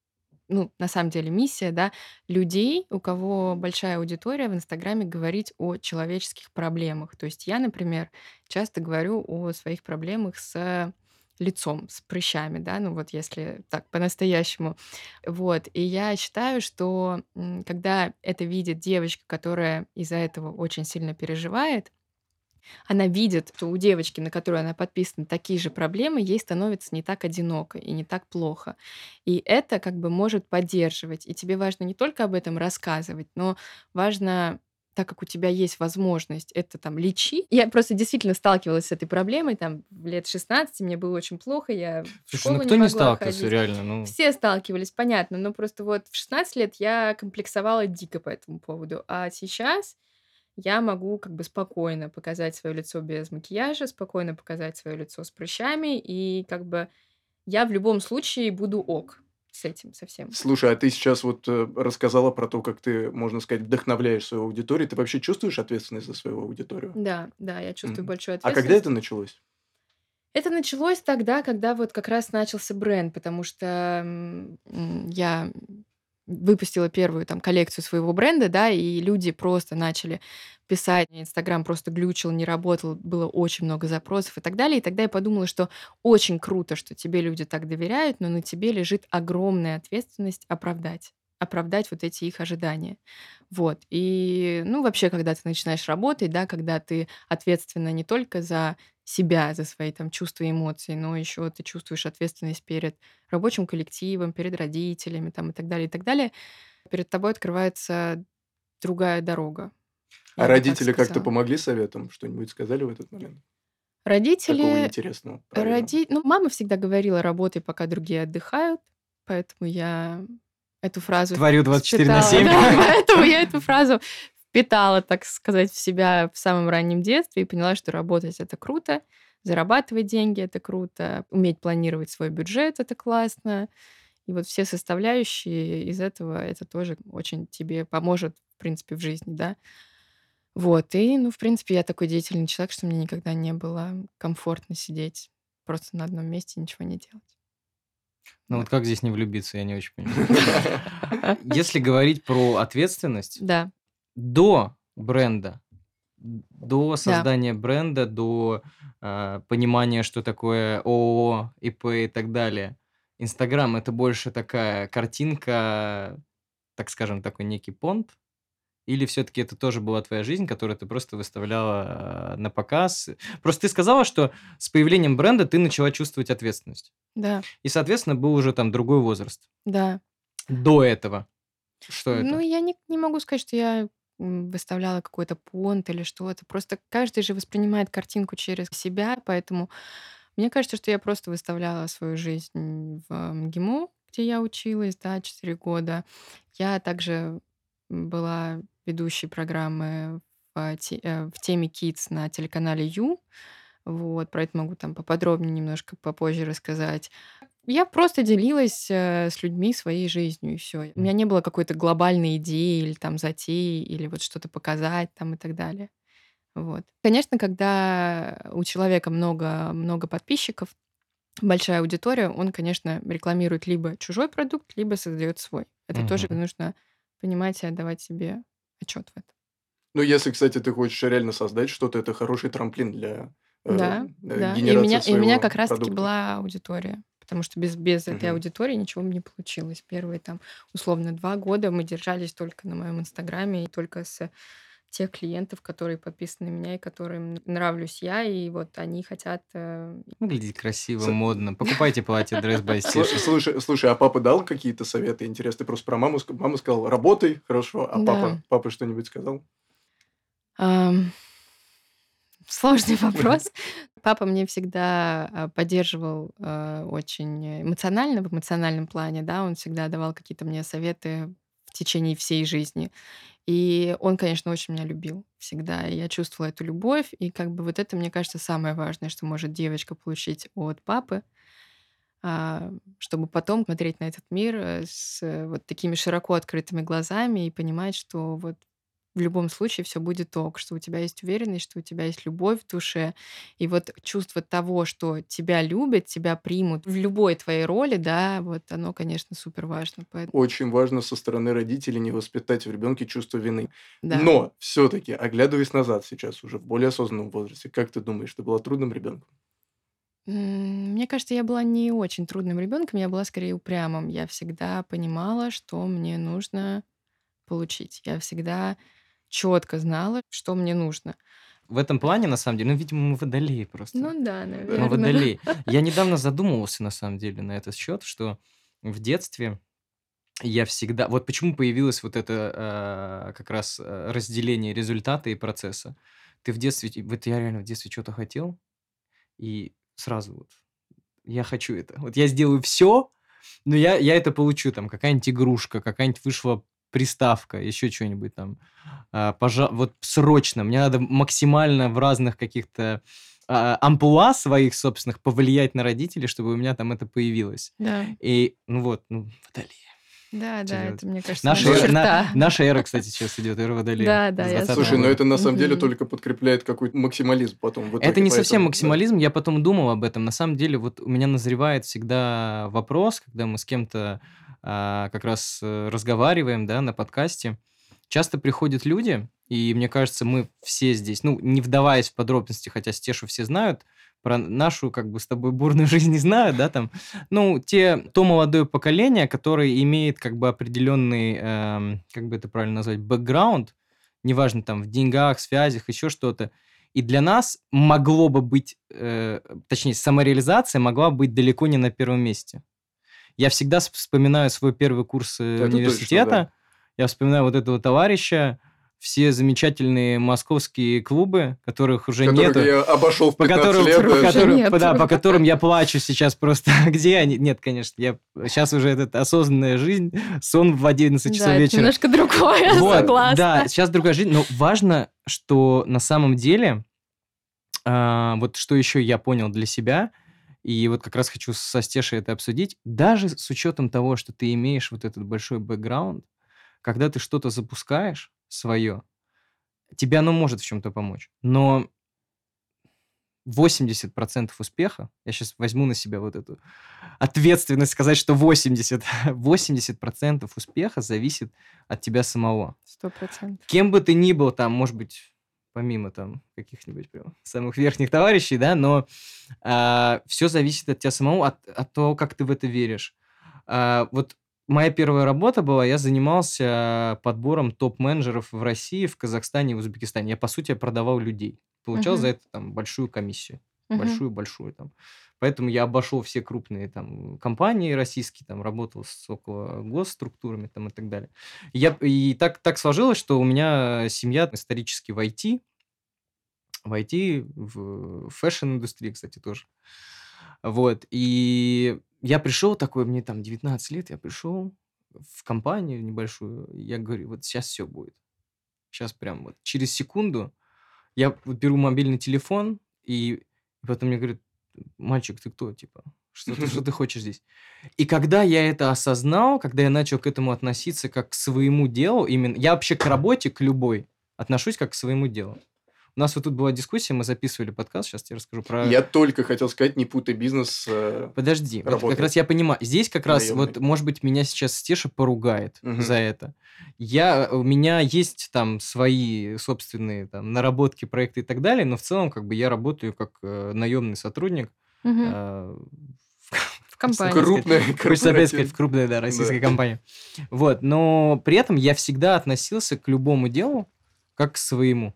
ну, на самом деле миссия, да, людей, у кого большая аудитория в Инстаграме, говорить о человеческих проблемах. То есть я, например, часто говорю о своих проблемах с лицом, с прыщами, да, ну вот если так по-настоящему. Вот, и я считаю, что когда это видит девочка, которая из-за этого очень сильно переживает, она видит, что у девочки, на которую она подписана, такие же проблемы, ей становится не так одиноко и не так плохо. И это как бы может поддерживать. И тебе важно не только об этом рассказывать, но важно так как у тебя есть возможность это там лечить. Я просто действительно сталкивалась с этой проблемой, там, в лет 16 мне было очень плохо, я в Слушай, школу ну кто не могла сталкивался ходить. реально? Ну, Все сталкивались, понятно, но просто вот в 16 лет я комплексовала дико по этому поводу, а сейчас я могу как бы спокойно показать свое лицо без макияжа, спокойно показать свое лицо с прыщами, и как бы я в любом случае буду ок с этим совсем. Слушай, а ты сейчас вот э, рассказала про то, как ты, можно сказать, вдохновляешь свою аудиторию. Ты вообще чувствуешь ответственность за свою аудиторию? Да, да, я чувствую Мгм. большую А когда ответственность. это началось? Это началось тогда, когда вот как раз начался бренд, потому что я выпустила первую там коллекцию своего бренда, да, и люди просто начали писать, Инстаграм просто глючил, не работал, было очень много запросов и так далее. И тогда я подумала, что очень круто, что тебе люди так доверяют, но на тебе лежит огромная ответственность оправдать оправдать вот эти их ожидания. Вот. И, ну, вообще, когда ты начинаешь работать, да, когда ты ответственна не только за себя, за свои там чувства и эмоции, но еще ты чувствуешь ответственность перед рабочим коллективом, перед родителями там, и так далее, и так далее, перед тобой открывается другая дорога. А родители как-то помогли советом? Что-нибудь сказали в этот момент? Такого Родители... интересного, правильного. Роди... Ну, мама всегда говорила, работай, пока другие отдыхают, поэтому я эту фразу Творю 24 на впитала. 7. Да, поэтому я эту фразу впитала, так сказать, в себя в самом раннем детстве и поняла, что работать это круто, зарабатывать деньги это круто, уметь планировать свой бюджет это классно. И вот все составляющие из этого это тоже очень тебе поможет, в принципе, в жизни, да. Вот, и, ну, в принципе, я такой деятельный человек, что мне никогда не было комфортно сидеть просто на одном месте и ничего не делать. Ну Вот. вот как здесь не влюбиться, я не очень понимаю. Если говорить про ответственность, Да, до бренда, до создания бренда, до а, понимания, что такое ООО, ИП и так далее, Инстаграм это больше такая картинка, так скажем, такой некий понт, или все-таки это тоже была твоя жизнь, которую ты просто выставляла а, на показ? Просто ты сказала, что с появлением бренда ты начала чувствовать ответственность. да, И, соответственно, был уже там другой возраст. да. До этого. Что это? Ну, я не, не могу сказать, что я выставляла какой-то понт или что-то. Просто каждый же воспринимает картинку через себя, поэтому мне кажется, что я просто выставляла свою жизнь в МГИМО, где я училась, да, 4 года. Я также была ведущей программы э, в теме Kids на телеканале Ю. Вот, про это могу там поподробнее немножко попозже рассказать. Я просто делилась э, с людьми своей жизнью, и все. У меня не было какой-то глобальной идеи или там затеи, или вот что-то показать там и так далее. Вот. Конечно, когда у человека много, много подписчиков, большая аудитория, он, конечно, рекламирует либо чужой продукт, либо создает свой. Это тоже Мгм. нужно понимать и отдавать себе отчет в этом. Ну, если, кстати, ты хочешь реально создать что-то, это хороший трамплин для э, Да, э, да. И у генерации меня, и у меня своего как раз-таки была аудитория. Потому что без, без этой Мгм. аудитории ничего бы не получилось. Первые там, условно, два года мы держались только на моем инстаграме и только с тех клиентов, которые подписаны на меня и которым нравлюсь я, и вот они хотят... э, Выглядеть красиво, С- модно. Покупайте платье Dress by. Слушай, слушай, а папа дал какие-то советы интересные? Просто про маму, мама сказала, работай, хорошо, а Да. папа, папа что-нибудь сказал? Ам, Сложный вопрос. Папа мне всегда а, поддерживал а, очень эмоционально, в эмоциональном плане, да, он всегда давал какие-то мне советы в течение всей жизни. И он, конечно, очень меня любил всегда. И я чувствовала эту любовь. И как бы вот это, мне кажется, самое важное, что может девочка получить от папы, а, чтобы потом смотреть на этот мир э, с э, вот такими широко открытыми глазами и понимать, что вот в любом случае все будет ок, что у тебя есть уверенность, что у тебя есть любовь в душе. И вот чувство того, что тебя любят, тебя примут в любой твоей роли, да, вот оно, конечно, супер важно. Поэтому, Очень важно со стороны родителей не воспитать в ребенке чувство вины. да. Но все-таки, оглядываясь назад сейчас, уже в более осознанном возрасте, как ты думаешь, ты была трудным ребенком? Мне кажется, я была не очень трудным ребенком, я была скорее упрямым. Я всегда понимала, что мне нужно получить. Я всегда четко знала, что мне нужно. В этом плане, на самом деле, ну, видимо, мы водолеи просто. Ну да, Мы наверное. водолеи. Я недавно задумывался, на самом деле, на этот счет, что в детстве я всегда... Вот почему появилось вот это э, как раз э, разделение результата и процесса. Ты в детстве... Вот я реально в детстве что-то хотел, и сразу вот я хочу это. Вот я сделаю все, но я, я это получу. Там какая-нибудь игрушка, какая-нибудь вышла приставка, еще что-нибудь там. А, пожа... Вот срочно. Мне надо максимально в разных каких-то а, амплуа своих собственных повлиять на родителей, чтобы у меня там это появилось. Да, И, ну вот, ну, водолеи. да, да, делать? это, мне кажется, Наша, наша эра- на- наша эра, кстати, сейчас идет, эра водолея. Да, да, я 20 Слушай, но года. это на самом деле только подкрепляет какой-то максимализм потом. В итоге, Это не совсем поэтому, да. максимализм, я потом думал об этом. На самом деле, вот у меня назревает всегда вопрос, когда мы с кем-то как раз э, разговариваем, да, на подкасте. Часто приходят люди, и мне кажется, мы все здесь, ну, не вдаваясь в подробности, хотя Стешу все знают, про нашу, как бы, с тобой бурную жизнь не знают, да, там, ну, те, то молодое поколение, которое имеет, как бы, определенный, эм, как бы это правильно назвать, бэкграунд, неважно, там, в деньгах, связях, еще что-то, и для нас могло бы быть, э, точнее, самореализация могла быть далеко не на первом месте. Я всегда вспоминаю свой первый курс э, Это точно, университета. да. Я вспоминаю вот этого товарища, все замечательные московские клубы, которых уже Которых нету. я обошел в По 15 которым, лет. По которым- нету. да, по которым я плачу сейчас просто. Где они? Нет, конечно, я сейчас уже этот осознанная жизнь, сон в 11 часов Да, это вечера. немножко другое, Вот, согласна. Да, сейчас другая жизнь, но важно, что на самом деле, а, вот что еще я понял для себя, и вот как раз хочу со Стешей это обсудить, даже с учетом того, что ты имеешь вот этот большой бэкграунд, когда ты что-то запускаешь свое, тебе оно может в чем-то помочь, но 80% успеха, я сейчас возьму на себя вот эту ответственность сказать, что 80, 80% успеха зависит от тебя самого. Сто процентов. Кем бы ты ни был там, может быть, помимо там каких-нибудь прям самых верхних товарищей, да, но все зависит от тебя самого, от, от того, как ты в это веришь. А, вот моя первая работа была, я занимался подбором топ-менеджеров в России, в Казахстане и в Узбекистане. Я, по сути, продавал людей. Получал Мгм. за это там большую комиссию большую-большую там. Поэтому я обошел все крупные там компании российские, там работал с около госструктурами там и так далее. Я, и так, так сложилось, что у меня семья исторически в IT, в IT, в fashion-индустрии, кстати, тоже. Вот, и я пришел такой, мне там 19 лет, я пришел в компанию небольшую, я говорю, вот сейчас все будет. Сейчас прям вот через секунду я беру мобильный телефон, и потом мне говорят, мальчик, ты кто, типа? Что ты, что ты хочешь здесь? И когда я это осознал, когда я начал к этому относиться как к своему делу, именно я вообще к работе, к любой, отношусь как к своему делу. У нас вот тут была дискуссия, мы записывали подкаст, сейчас я расскажу про... Я только хотел сказать, не путай бизнес. э, Подожди, вот как раз я понимаю. Здесь как раз, Наёмный. вот, может быть, меня сейчас Стеша поругает Мгм. за это. Я, у меня есть там свои собственные там наработки, проекты и так далее, но в целом как бы я работаю как э, наемный сотрудник Мгм. э, В компании. Крупная Хочется опять сказать, в крупной, да, российской Да. компании. Вот, но при этом я всегда относился к любому делу как к своему.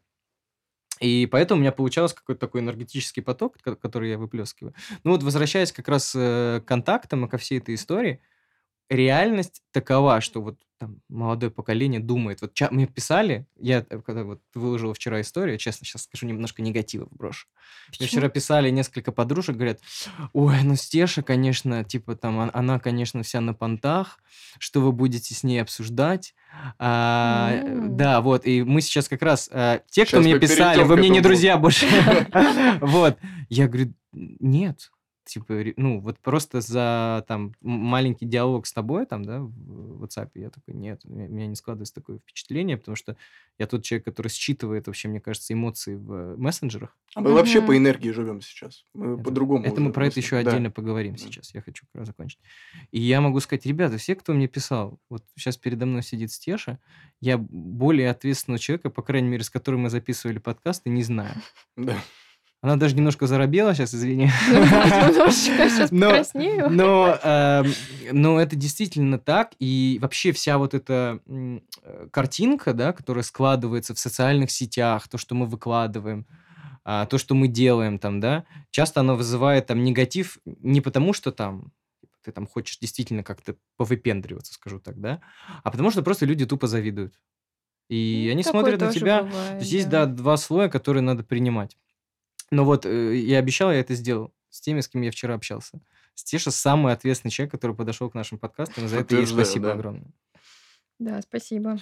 И поэтому у меня получался какой-то такой энергетический поток, ко- который я выплескиваю. Ну вот, возвращаясь как раз э, к контактам и ко всей этой истории, реальность такова, что вот там молодое поколение думает. Вот ча- мне писали, я э, когда вот выложил вчера историю, честно, сейчас скажу, немножко негатива брошу. Мне вчера писали несколько подружек, говорят, ой, ну Стеша, конечно, типа там, он- она, конечно, вся на понтах, что вы будете с ней обсуждать. А, М. да, вот, и мы сейчас как раз, э, те, кто Щас мне писали, вы мне не друзья больше. Вот, я говорю, нет, типа, ну, вот просто за там маленький диалог с тобой там, да, в WhatsApp, я такой, нет, у меня не складывается такое впечатление, потому что я тот человек, который считывает вообще, мне кажется, эмоции в мессенджерах. А мы вообще Мгм. по энергии живем сейчас. Мы Это- по-другому. Это мы про это еще Да. отдельно поговорим Да. сейчас. Я хочу как раз закончить. И я могу сказать, ребята, все, кто мне писал, вот сейчас передо мной сидит Стеша, я более ответственного человека, по крайней мере, с которым мы записывали подкасты, не знаю. Да. Она даже немножко заробела сейчас, извини. Немножечко сейчас Но- покраснею. Но, эм, но это действительно так, и вообще вся вот эта э, картинка, да, которая складывается в социальных сетях, то, что мы выкладываем, а, то, что мы делаем там, да, часто оно вызывает там негатив не потому, что там ты там хочешь действительно как-то повыпендриваться, скажу так, да, а потому что просто люди тупо завидуют. И Ну, они смотрят на тебя, бывает, то есть да, два слоя, которые надо принимать. Но вот э, я обещал, я это сделал с теми, с кем я вчера общался. Стеша самый ответственный человек, который подошел к нашим подкастам, и за это ей спасибо да. огромное. Да, спасибо.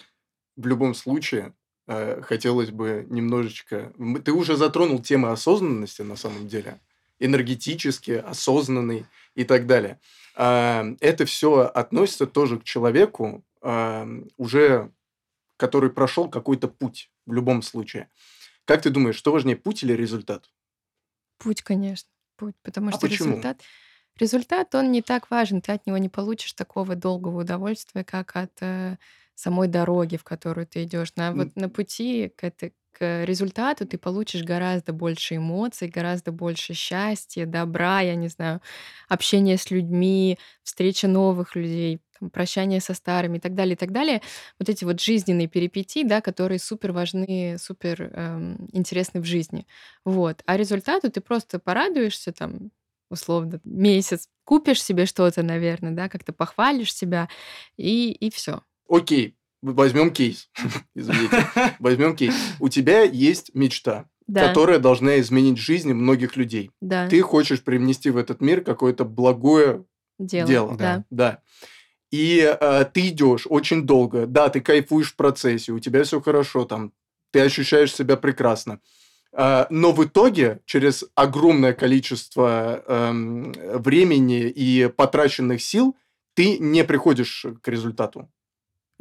В любом случае, э, хотелось бы немножечко... Ты уже затронул тему осознанности на самом деле. Энергетически, осознанный и так далее. А, Это все относится тоже к человеку, а, уже который прошел какой-то путь в любом случае. Как ты думаешь, что важнее, путь или результат? Путь, конечно, путь, потому А что почему? результат... Результат, он не так важен, ты от него не получишь такого долгого удовольствия, как от э, самой дороги, в которую ты идешь. На, вот на пути к, этой- к результату ты получишь гораздо больше эмоций, гораздо больше счастья, добра, я не знаю, общения с людьми, встреча новых людей, прощание со старыми и так далее, и так далее. Вот эти вот жизненные перипетии, да, которые супер важны, супер эм, интересны в жизни. Вот. А результату ты просто порадуешься там, условно, месяц, купишь себе что-то, наверное, да, как-то похвалишь себя, и, и все. Окей, возьмем кейс. Извините. Возьмем кейс. У тебя есть мечта, Да, которая должна изменить жизни многих людей. да, Ты хочешь привнести в этот мир какое-то благое дело, дело. да. Да. И э, ты идешь очень долго. Да, ты кайфуешь в процессе, у тебя все хорошо, там, ты ощущаешь себя прекрасно. А, но в итоге, через огромное количество эм, времени и потраченных сил, ты не приходишь к результату.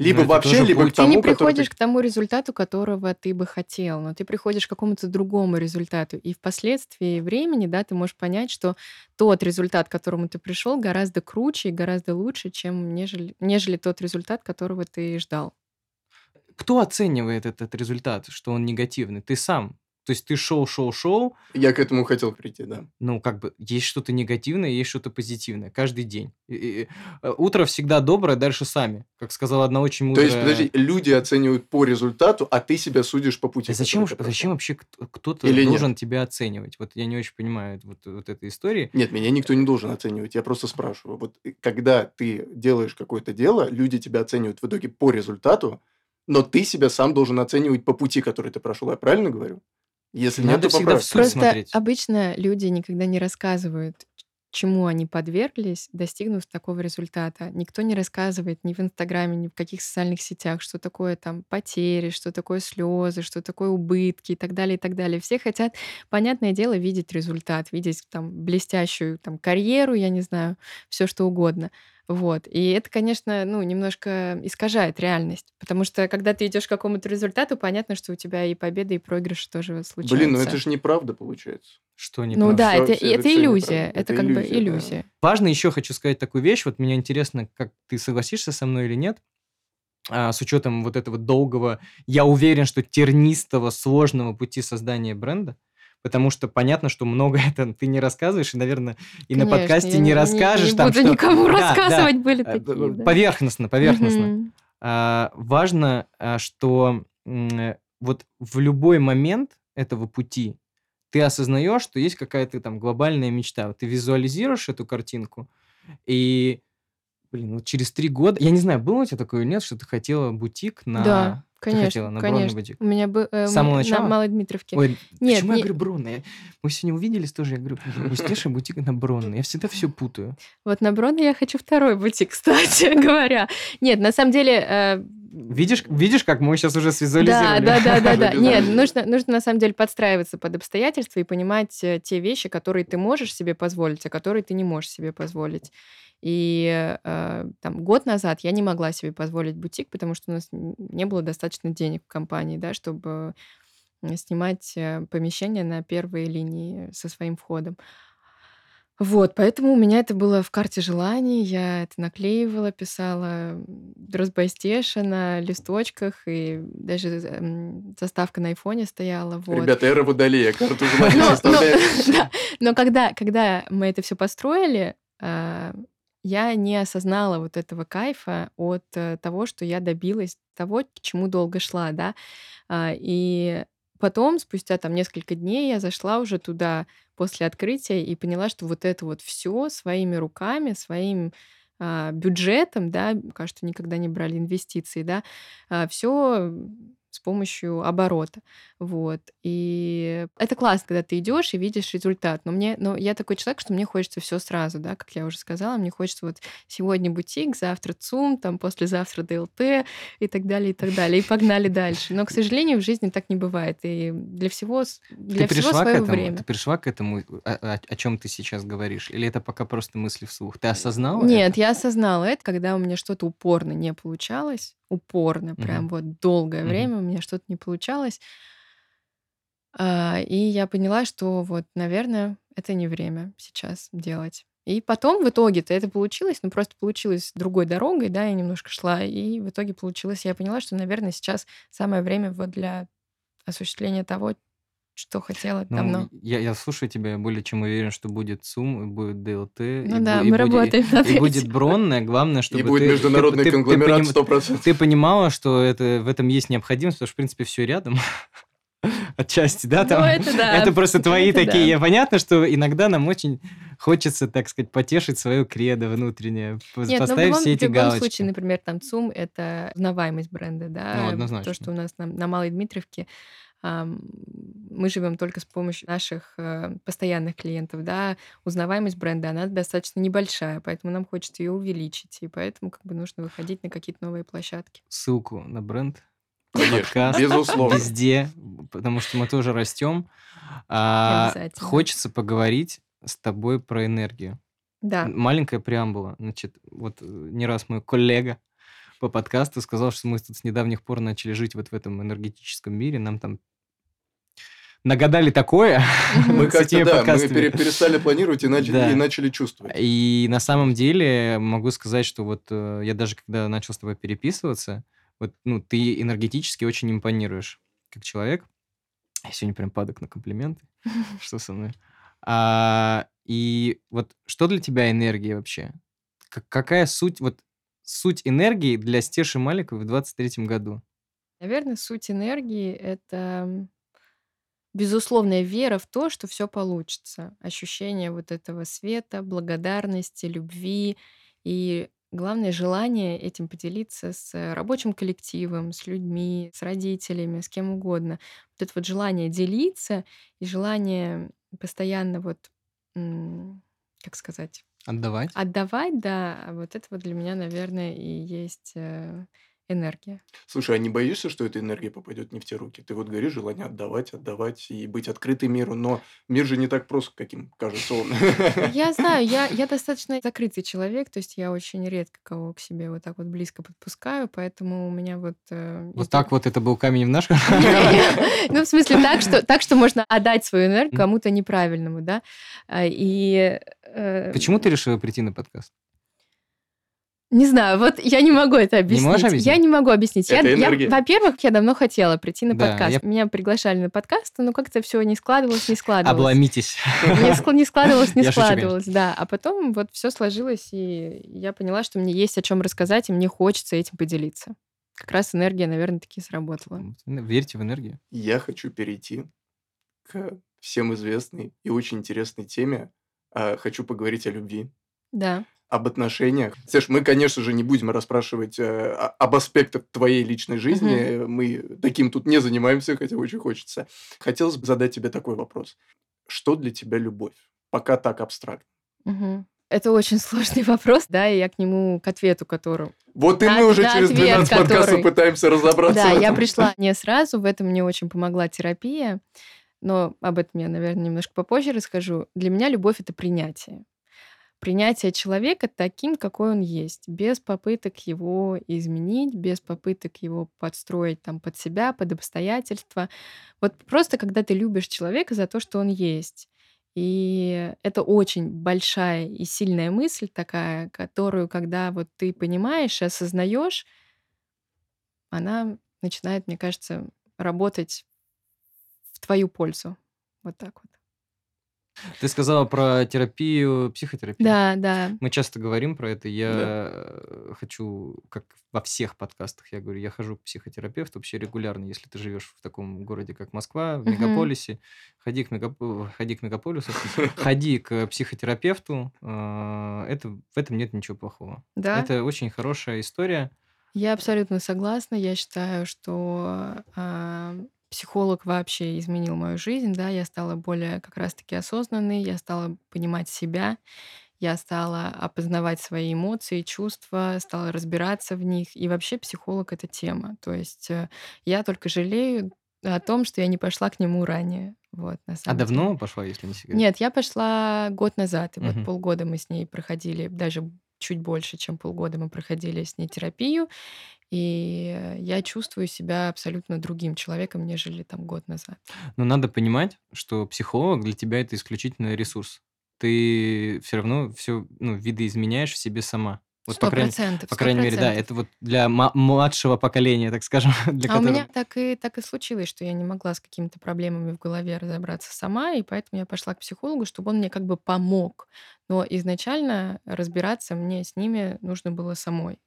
Либо Ну, вообще, либо путь. к Ты тому, не который приходишь ты- к тому результату, которого ты бы хотел, но ты приходишь к какому-то другому результату. И впоследствии времени, да, ты можешь понять, что тот результат, к которому ты пришел, гораздо круче и гораздо лучше, чем нежели, нежели тот результат, которого ты ждал. Кто оценивает этот результат, что он негативный? Ты сам. То есть ты шел, шел, шел, Я к этому хотел прийти, да. ну, как бы, есть что-то негативное, есть что-то позитивное. Каждый день. И- и- э, утро всегда доброе, дальше сами. Как сказала одна очень То мудрая... есть, подожди, люди оценивают по результату, а ты себя судишь по пути. А зачем, зачем вообще кто- кто-то Или нет? должен тебя оценивать? Вот я не очень понимаю вот, вот этой истории. Нет, меня никто не должен оценивать. Я просто спрашиваю. Вот э, когда ты делаешь какое-то дело, люди тебя оценивают в итоге по результату, но ты себя сам должен оценивать по пути, который ты прошел. Я правильно говорю? Если нет, Надо то всегда в суть Просто смотреть. обычно люди никогда не рассказывают, чему они подверглись, достигнув такого результата. Никто не рассказывает ни в Инстаграме, ни в каких социальных сетях, что такое там потери, что такое слезы, что такое убытки и так далее, и так далее. Все хотят, понятное дело, видеть результат, видеть там блестящую там карьеру, я не знаю, все что угодно. Вот. И это, конечно, ну, немножко искажает реальность. Потому что, когда ты идешь к какому-то результату, понятно, что у тебя и победы, и проигрыши тоже случаются. Блин, ну это же неправда получается. Что не Ну прав. да, Всё- это, всё- это всё иллюзия. неправда. Это, Это как бы иллюзия, да. иллюзия. Важно еще хочу сказать такую вещь. Вот мне интересно, как ты согласишься со мной или нет. А, с учетом вот этого долгого, я уверен, что тернистого, сложного пути создания бренда. Потому что понятно, что много это ты не рассказываешь, и, наверное, и на Конечно, подкасте я не расскажешь. Не, там, буду что- никому Да, да. рассказывать, были Э, такие. да. Поверхностно, поверхностно. Мгм. А, важно, а, что вот в любой момент этого пути ты осознаешь, что есть какая-то там глобальная мечта. Ты визуализируешь эту картинку, и, блин, вот через три года... Я не знаю, было у тебя такое или нет, что ты хотела бутик на... Да, Ты конечно, хотела на бронный конечно. бутик? У меня был э, С самого начала? на Малой Дмитровке. Ой, Нет, почему я не- говорю Бронный? Я- Мы сегодня увиделись тоже, я говорю, у Стеши бутик на Бронный. Я всегда все путаю. Вот на Броне я хочу второй бутик, кстати говоря. Нет, на самом деле... э, Видишь, видишь, как мы сейчас уже свизуализировали? да, да, да, да. Нет, нужно, нужно на самом деле подстраиваться под обстоятельства и понимать э, те вещи, которые ты можешь себе позволить, а которые ты не можешь себе позволить. И э, там год назад я не могла себе позволить бутик, потому что у нас не было достаточно денег в компании, да, чтобы э, снимать э, помещение на первой линии со своим входом. Вот, поэтому у меня это было в карте желаний, я это наклеивала, писала Дрозбайстеша на листочках, и даже м, заставка на айфоне стояла. Вот. Ребята, эра водолея, карту желаний составляет. да, но когда, мы это все построили, а, я не осознала вот этого кайфа от э, того, что я добилась того, к чему долго шла, да. А, И потом, спустя там несколько дней, я зашла уже туда после открытия и поняла, что вот это вот все своими руками, своим а, бюджетом, да, кажется, никогда не брали инвестиции, да, все с помощью оборота. Вот. И это классно, когда ты идешь и видишь результат. Но мне, но я такой человек, что мне хочется все сразу, да, как я уже сказала, мне хочется вот сегодня бутик, завтра ЦУМ, там послезавтра ДЛТ и так далее, и так далее. И погнали дальше. Но, к сожалению, в жизни так не бывает. И для всего, для ты всего свое этому? время. Ты пришла к этому, о, чем ты сейчас говоришь? Или это пока просто мысли вслух? Ты осознала Нет, это? я осознала это, когда у меня что-то упорно не получалось, упорно, прям Мгм. вот долгое Мгм. время у меня что-то не получалось. А, и я поняла, что вот, наверное, это не время сейчас делать. И потом в итоге-то это получилось, ну просто получилось другой дорогой, да, я немножко шла, и в итоге получилось, я поняла, что, наверное, сейчас самое время вот для осуществления того, что хотела Ну, давно. я, я слушаю тебя, я более чем уверен, что будет ЦУМ, и будет ДЛТ, Ну и, да, и мы будет, работаем над и будет. Бронная. Главное, чтобы И будет ты, ты- международный ты- ты конгломерат поним- 100%. ты понимала, что это, в этом есть необходимость, потому что, в принципе, все рядом. Отчасти, да? Ну, Там, это да. это просто твои Это такие. да. Я понятно, что иногда нам очень хочется, так сказать, потешить свою кредо внутреннее, Нет, в поставить любом, все в эти любом галочки. случае, например, там ЦУМ– это узнаваемость бренда, да. Ну, То, однозначно. что у нас на, на Малой Дмитриевке мы живем только с помощью наших э, постоянных клиентов, да. Узнаваемость бренда, она достаточно небольшая, поэтому нам хочется ее увеличить, и поэтому как бы нужно выходить на какие-то новые площадки. Ссылку на бренд, подкаст, безусловно. везде, потому что мы тоже растем. А, хочется поговорить с тобой про энергию. Да. Маленькая преамбула. Значит, вот э, не раз мой коллега по подкасту сказал, что мы тут с недавних пор начали жить вот в этом энергетическом мире. Нам там нагадали такое Мы как-то, да, мы перестали планировать и начали, Да. и начали чувствовать. И на самом деле могу сказать, что вот э, я даже когда начал с тобой переписываться, вот ну ты энергетически очень импонируешь как человек. Я сегодня прям падок на комплименты. Что со мной? А, и вот что для тебя энергия вообще? Как- какая суть вот суть энергии для Стеши Маликовой в 23 году? Наверное, суть энергии– это безусловная вера в то, что все получится. Ощущение вот этого света, благодарности, любви и главное желание этим поделиться с рабочим коллективом, с людьми, с родителями, с кем угодно. Вот это вот желание делиться и желание постоянно вот, как сказать, Отдавать? отдавать, да, а вот это вот для меня, наверное, и есть э, энергия. Слушай, а не боишься, что эта энергия попадет не в те руки? Ты вот говоришь, желание отдавать, отдавать и быть открытой миру, но мир же не так прост, каким кажется он. Я знаю, я, я достаточно закрытый человек, то есть я очень редко кого к себе вот так вот близко подпускаю, поэтому у меня вот... э, Вот так вот это был камень в наш Ну, в смысле, так что, так, что можно отдать свою энергию кому-то неправильному, да. А, И... э, Почему ты решила прийти на подкаст? Не знаю, вот я не могу это объяснить. можешь объяснить? Я не могу объяснить. Я, Это я, энергия. во-первых, я давно хотела прийти на Да, подкаст. я- Меня приглашали на подкаст, но как-то все не складывалось, не складывалось. Обломитесь. Не, не складывалось, не Я шучу, складывалось, да. А потом вот все сложилось, и я поняла, что мне есть о чем рассказать, и мне хочется этим поделиться. Как раз энергия, наверное, таки сработала. Верьте в энергию. Я хочу перейти к всем известной и очень интересной теме. А, Хочу поговорить о любви, Да. Об отношениях. Саш, мы, конечно же, не будем расспрашивать э, об аспектах твоей личной жизни. Мы таким тут не занимаемся, хотя очень хочется. Хотелось бы задать тебе такой вопрос. Что для тебя любовь? Пока так абстрактно. Мгм. Это очень сложный вопрос, да, и я к нему, к ответу которому. Вот и Да, мы уже через ответ, 12 подкастов который- пытаемся разобраться Да, я пришла не сразу, в этом мне очень помогла терапия, но об этом я, наверное, немножко попозже расскажу. Для меня любовь — это принятие. Принятие человека таким, какой он есть, без попыток его изменить, без попыток его подстроить там под себя, под обстоятельства. Вот просто когда ты любишь человека за то, что он есть. И это очень большая и сильная мысль такая, которую, когда вот ты понимаешь и осознаешь, она начинает, мне кажется, работать в твою пользу. Вот так вот. Ты сказала про терапию, психотерапию. Да, да. Мы часто говорим про это. Я э, хочу, как во всех подкастах, я говорю, я хожу к психотерапевту вообще регулярно. Если ты живешь в таком городе, как Москва, в мегаполисе, ходи к, мегап- ходи к мегаполису, ходи к психотерапевту. э, Это, в этом нет ничего плохого. Да. Это очень хорошая история. Я абсолютно согласна. Я считаю, что психолог вообще изменил мою жизнь. Да, я стала более как раз-таки осознанной, я стала понимать себя, я стала опознавать свои эмоции, чувства, стала разбираться в них. И вообще психолог это тема. То есть э, я только жалею о том, что я не пошла к нему ранее. Вот, на А самом деле. давно пошла, если не секрет? Нет, я пошла год назад, и вот Мгм. полгода мы с ней проходили, даже чуть больше, чем полгода мы проходили с ней терапию, и я чувствую себя абсолютно другим человеком, нежели там год назад. Но надо понимать, что психолог для тебя это исключительно ресурс. Ты все равно все ну, видоизменяешь в себе сама. Вот, по крайней, процентов. по сто крайней мере, да, это вот для младшего поколения, так скажем, для А у которого... меня так и, так и случилось, что я не могла с какими-то проблемами в голове разобраться сама, и поэтому я пошла к психологу, чтобы он мне как бы помог. Но изначально разбираться мне с ними нужно было самой.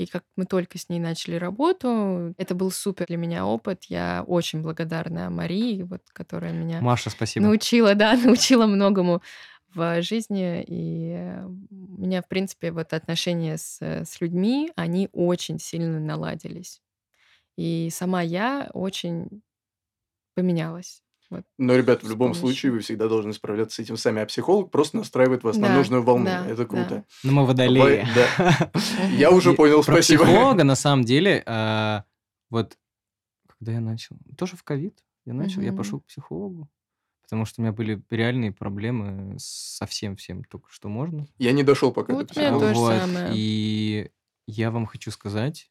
И как мы только с ней начали работу, это был супер для меня опыт. Я очень благодарна Марии, вот, которая меня Маша, спасибо. научила, да, научила многому в жизни, и у меня, в принципе, вот отношения с, с людьми, они очень сильно наладились. И сама я очень поменялась. Вот, Но, ребят, в любом случае вы всегда должны справляться с этим сами, а психолог просто настраивает вас на Да, нужную волну. да, Это круто. да. Ну, мы водолеи. Да. Я уже понял, Про спасибо. психолога, на самом деле, а, вот когда я начал, тоже в ковид я начал, я пошел к психологу, потому что у меня были реальные проблемы со всем всем, только что можно. Я не дошел пока до Вот у меня психолога. то же Вот, самое. и я вам хочу сказать,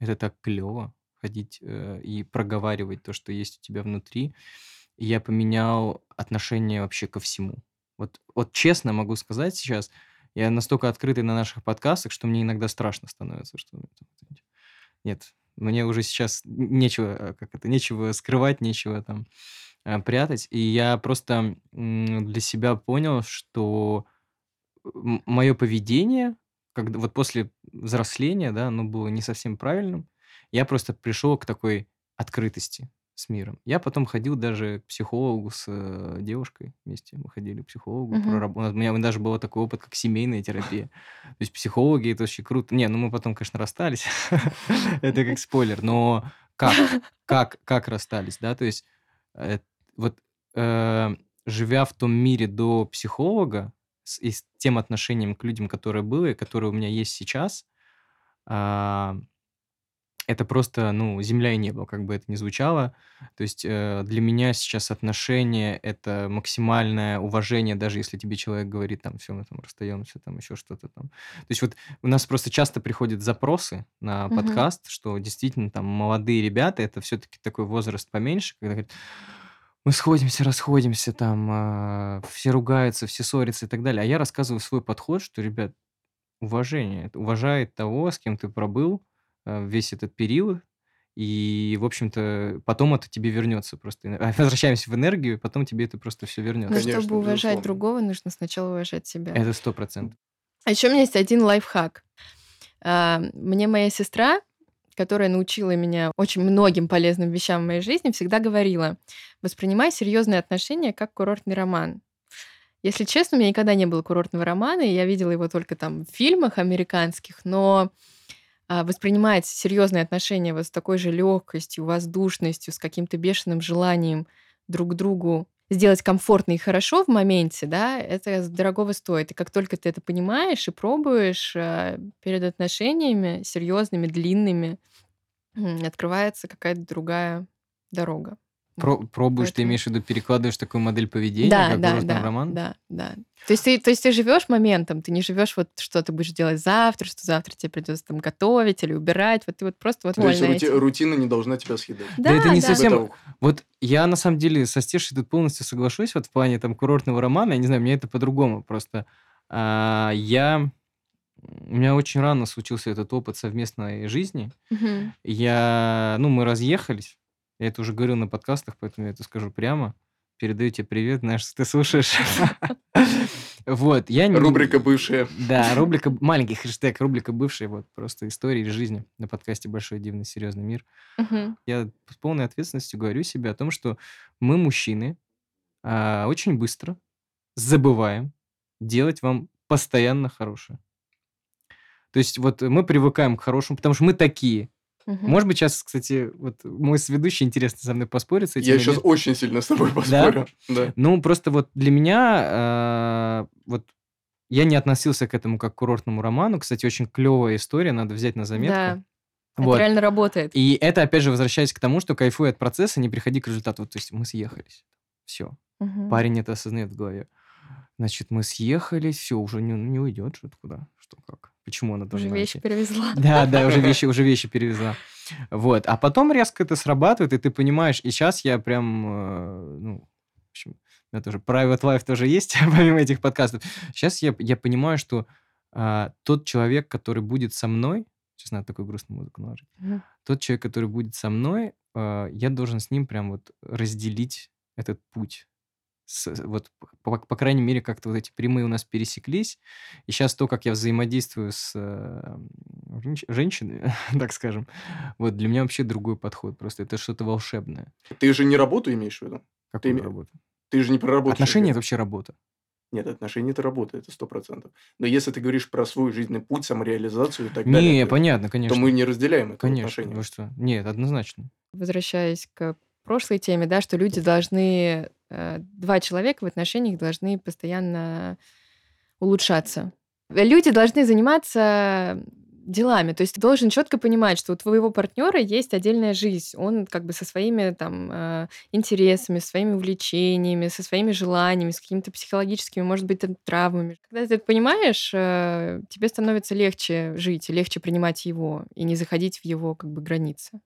это так клево ходить э, и проговаривать то, что есть у тебя внутри. И я поменял отношение вообще ко всему. Вот, вот честно могу сказать сейчас, я настолько открытый на наших подкастах, что мне иногда страшно становится, что нет, мне уже сейчас нечего, э, как это, нечего скрывать, нечего там э, прятать. И я просто м, для себя понял, что мое поведение, когда вот после взросления, да, оно было не совсем правильным. Я просто пришел к такой открытости с миром. Я потом ходил даже к психологу с э, девушкой вместе. Мы ходили к психологу. Мгм. прораб- у меня даже был такой опыт, как семейная терапия. То есть психологи это очень круто. Не, ну мы потом, конечно, расстались. Это как спойлер. Но как? Как, как расстались, да? То есть э, вот э, живя в том мире до психолога с, и с тем отношением к людям, которое было и которое у меня есть сейчас, а, это просто, ну, земля и небо, как бы это ни звучало. То есть э, для меня сейчас отношения — это максимальное уважение, даже если тебе человек говорит, там, все, мы там расстаемся, там, еще что-то там. То есть вот у нас просто часто приходят запросы на Мгм. подкаст, что действительно там молодые ребята, это все-таки такой возраст поменьше, когда говорят, мы сходимся, расходимся, там, а, все ругаются, все ссорятся и так далее. А я рассказываю свой подход, что, ребят, уважение, это уважает того, с кем ты пробыл э, весь этот период, и, в общем-то, потом это тебе вернется просто. А, Возвращаемся в энергию, потом тебе это просто все Но вернется. Конечно, чтобы уважать безусловно. другого, нужно сначала уважать себя. Это сто процентов. А еще у меня есть один лайфхак. А, Мне моя сестра, которая научила меня очень многим полезным вещам в моей жизни, всегда говорила, воспринимай серьезные отношения как курортный роман. Если честно, у меня никогда не было курортного романа, и я видела его только там в фильмах американских, но а, воспринимать серьезные отношения вот с такой же легкостью, воздушностью, с каким-то бешеным желанием друг другу сделать комфортно и хорошо в моменте, да, это дорогого стоит. И как только ты это понимаешь и пробуешь а, перед отношениями серьезными, длинными, открывается какая-то другая дорога. Про- пробуешь, ты Поэтому- имеешь в виду, перекладываешь такую модель поведения, Да, как да, курортный да, роман? да, да. То есть ты, то есть ты живешь моментом, ты не живешь вот что ты будешь делать завтра, что завтра тебе придется там готовить или убирать, вот ты вот просто вот То есть рути- рутина не должна тебя съедать. Да это не да. совсем- Вот я на самом деле со Стешей тут полностью соглашусь вот в плане там курортного романа. Я не знаю, мне это по-другому просто. А, я... У меня очень рано случился этот опыт совместной жизни. Мгм. Я... Ну, мы разъехались. Я это уже говорил на подкастах, поэтому я это скажу прямо. Передаю тебе привет, знаешь, что ты слушаешь. Вот, я... не- Рубрика бывшая. Да, рубрика, маленький хэштег, рубрика бывшая, вот, просто истории из жизни на подкасте «Большой дивный серьезный мир». Я с полной ответственностью говорю себе о том, что мы, мужчины, а, очень быстро забываем делать вам постоянно хорошее. То есть вот мы привыкаем к хорошему, потому что мы такие. Мгм. Может быть, сейчас, кстати, вот мой сведущий интересно со мной поспорит с этим. Я или сейчас очень сильно с тобой поспорю. Да. Ну, просто вот для меня, а, вот я не относился к этому как к курортному роману. Кстати, очень клевая история, надо взять на заметку. Да, Вот. это реально работает. И это, опять же, возвращаясь к тому, что кайфуй от процесса, не приходи к результату. Вот, то есть мы съехались. Все. Мгм. Парень это осознает в голове. Значит, мы съехались, все, уже не, не уйдет, что-то куда, что как. Почему она Уже должна вещи уйти? перевезла. Да, да, уже вещи, уже вещи перевезла. Вот. А потом резко это срабатывает, и ты понимаешь, и сейчас я прям, э, ну, в общем, у меня тоже private life тоже есть, помимо этих подкастов. Сейчас я, я понимаю, что а, тот человек, который будет со мной, сейчас надо такую грустную музыку наложить, Мгм. тот человек, который будет со мной, а, я должен с ним прям вот разделить этот путь. С- вот, по, по крайней мере, как-то вот эти прямые у нас пересеклись. И сейчас то, как я взаимодействую с э, женщ- женщиной, так скажем, вот для меня вообще другой подход. Просто это что-то волшебное. Ты же не работу имеешь в виду? Какую име- работу? Ты же не про работу. Отношения — это вообще работа. Нет, отношения это работа, это сто процентов. Но если ты говоришь про свой жизненный путь, самореализацию и так Не, далее, то, понятно, то конечно. мы не разделяем это Конечно, отношениях. вы что? Нет, однозначно. Возвращаясь к прошлой теме, да, что люди должны, э, два человека в отношениях должны постоянно улучшаться. Люди должны заниматься делами. То есть ты должен четко понимать, что у твоего партнера есть отдельная жизнь. Он как бы со своими там э, интересами, своими увлечениями, со своими желаниями, с какими-то психологическими, может быть, там, травмами. Когда ты это понимаешь, э, тебе становится легче жить, легче принимать его и не заходить в его как бы границы.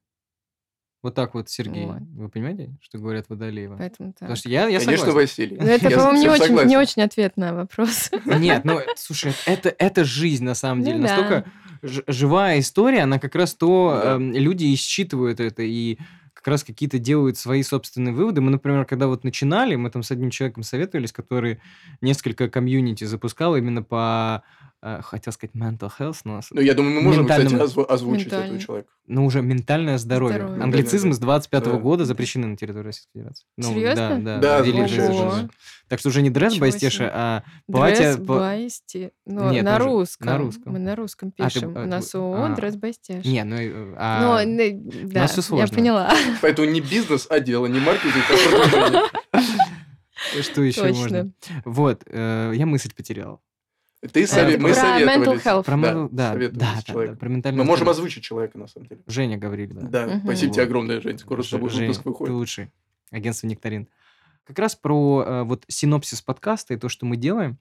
Вот так вот, Сергей. Вот. Вы понимаете, что говорят Водолеева? Поэтому Потому так. что я, я Конечно, согласен. Василий. Ну, это, по-моему, не очень, не очень ответ на вопрос. Нет, ну, слушай, это, это жизнь, на самом Ну деле. да. Настолько ж- живая история, она как раз то, Да. эм, люди и считывают это, и как раз какие-то делают свои собственные выводы. Мы, например, когда вот начинали, мы там с одним человеком советовались, который несколько комьюнити запускал именно по, э, хотел сказать mental health, но Ну, я думаю, мы можем, кстати, Ментальному- озв- озвучить этого Ментальный. человека. ну, уже ментальное здоровье. Здоровье. Англицизм Да-да-да. с 25 Да. года запрещены на территории Российской Федерации. Ну, Серьезно? Да, да. Да, ввели же- Так что уже не дресс байстеша, а платье... Дресс байсти. Ну, Нет, на русском. на русском. Мы на русском А, ты, пишем. э, У нас ООО а. дресс байстеж. Не, ну... э, Ну, а- э, да, всё я сложно. поняла. Поэтому не бизнес, а дело, не маркетинг, а продвижение. Что еще Точно. можно? Вот, э, я мысль потерял. Ты сове- Это мы про mental health. Про Да, mental- да, да, да, про ментальное Мы можем озвучить человека, на самом деле. Женя говорили, да. Да, Мгм. спасибо тебе огромное, Жень. Скоро с тобой Жень, выпуск ты выходит. лучший. Агентство «Нектарин». Как раз про э, вот синопсис подкаста и то, что мы делаем.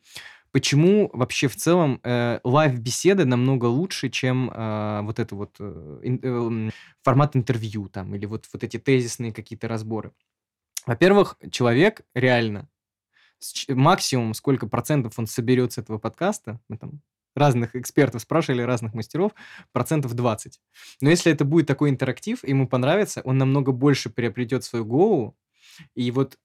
Почему вообще в целом э, лайв-беседы намного лучше, чем э, вот это вот э, э, формат интервью там или вот, вот эти тезисные какие-то разборы. Во-первых, человек реально максимум сколько процентов он соберет с этого подкаста, мы там разных экспертов спрашивали, разных мастеров, процентов 20. Но если это будет такой интерактив, ему понравится, он намного больше приобретет свою голову, и вот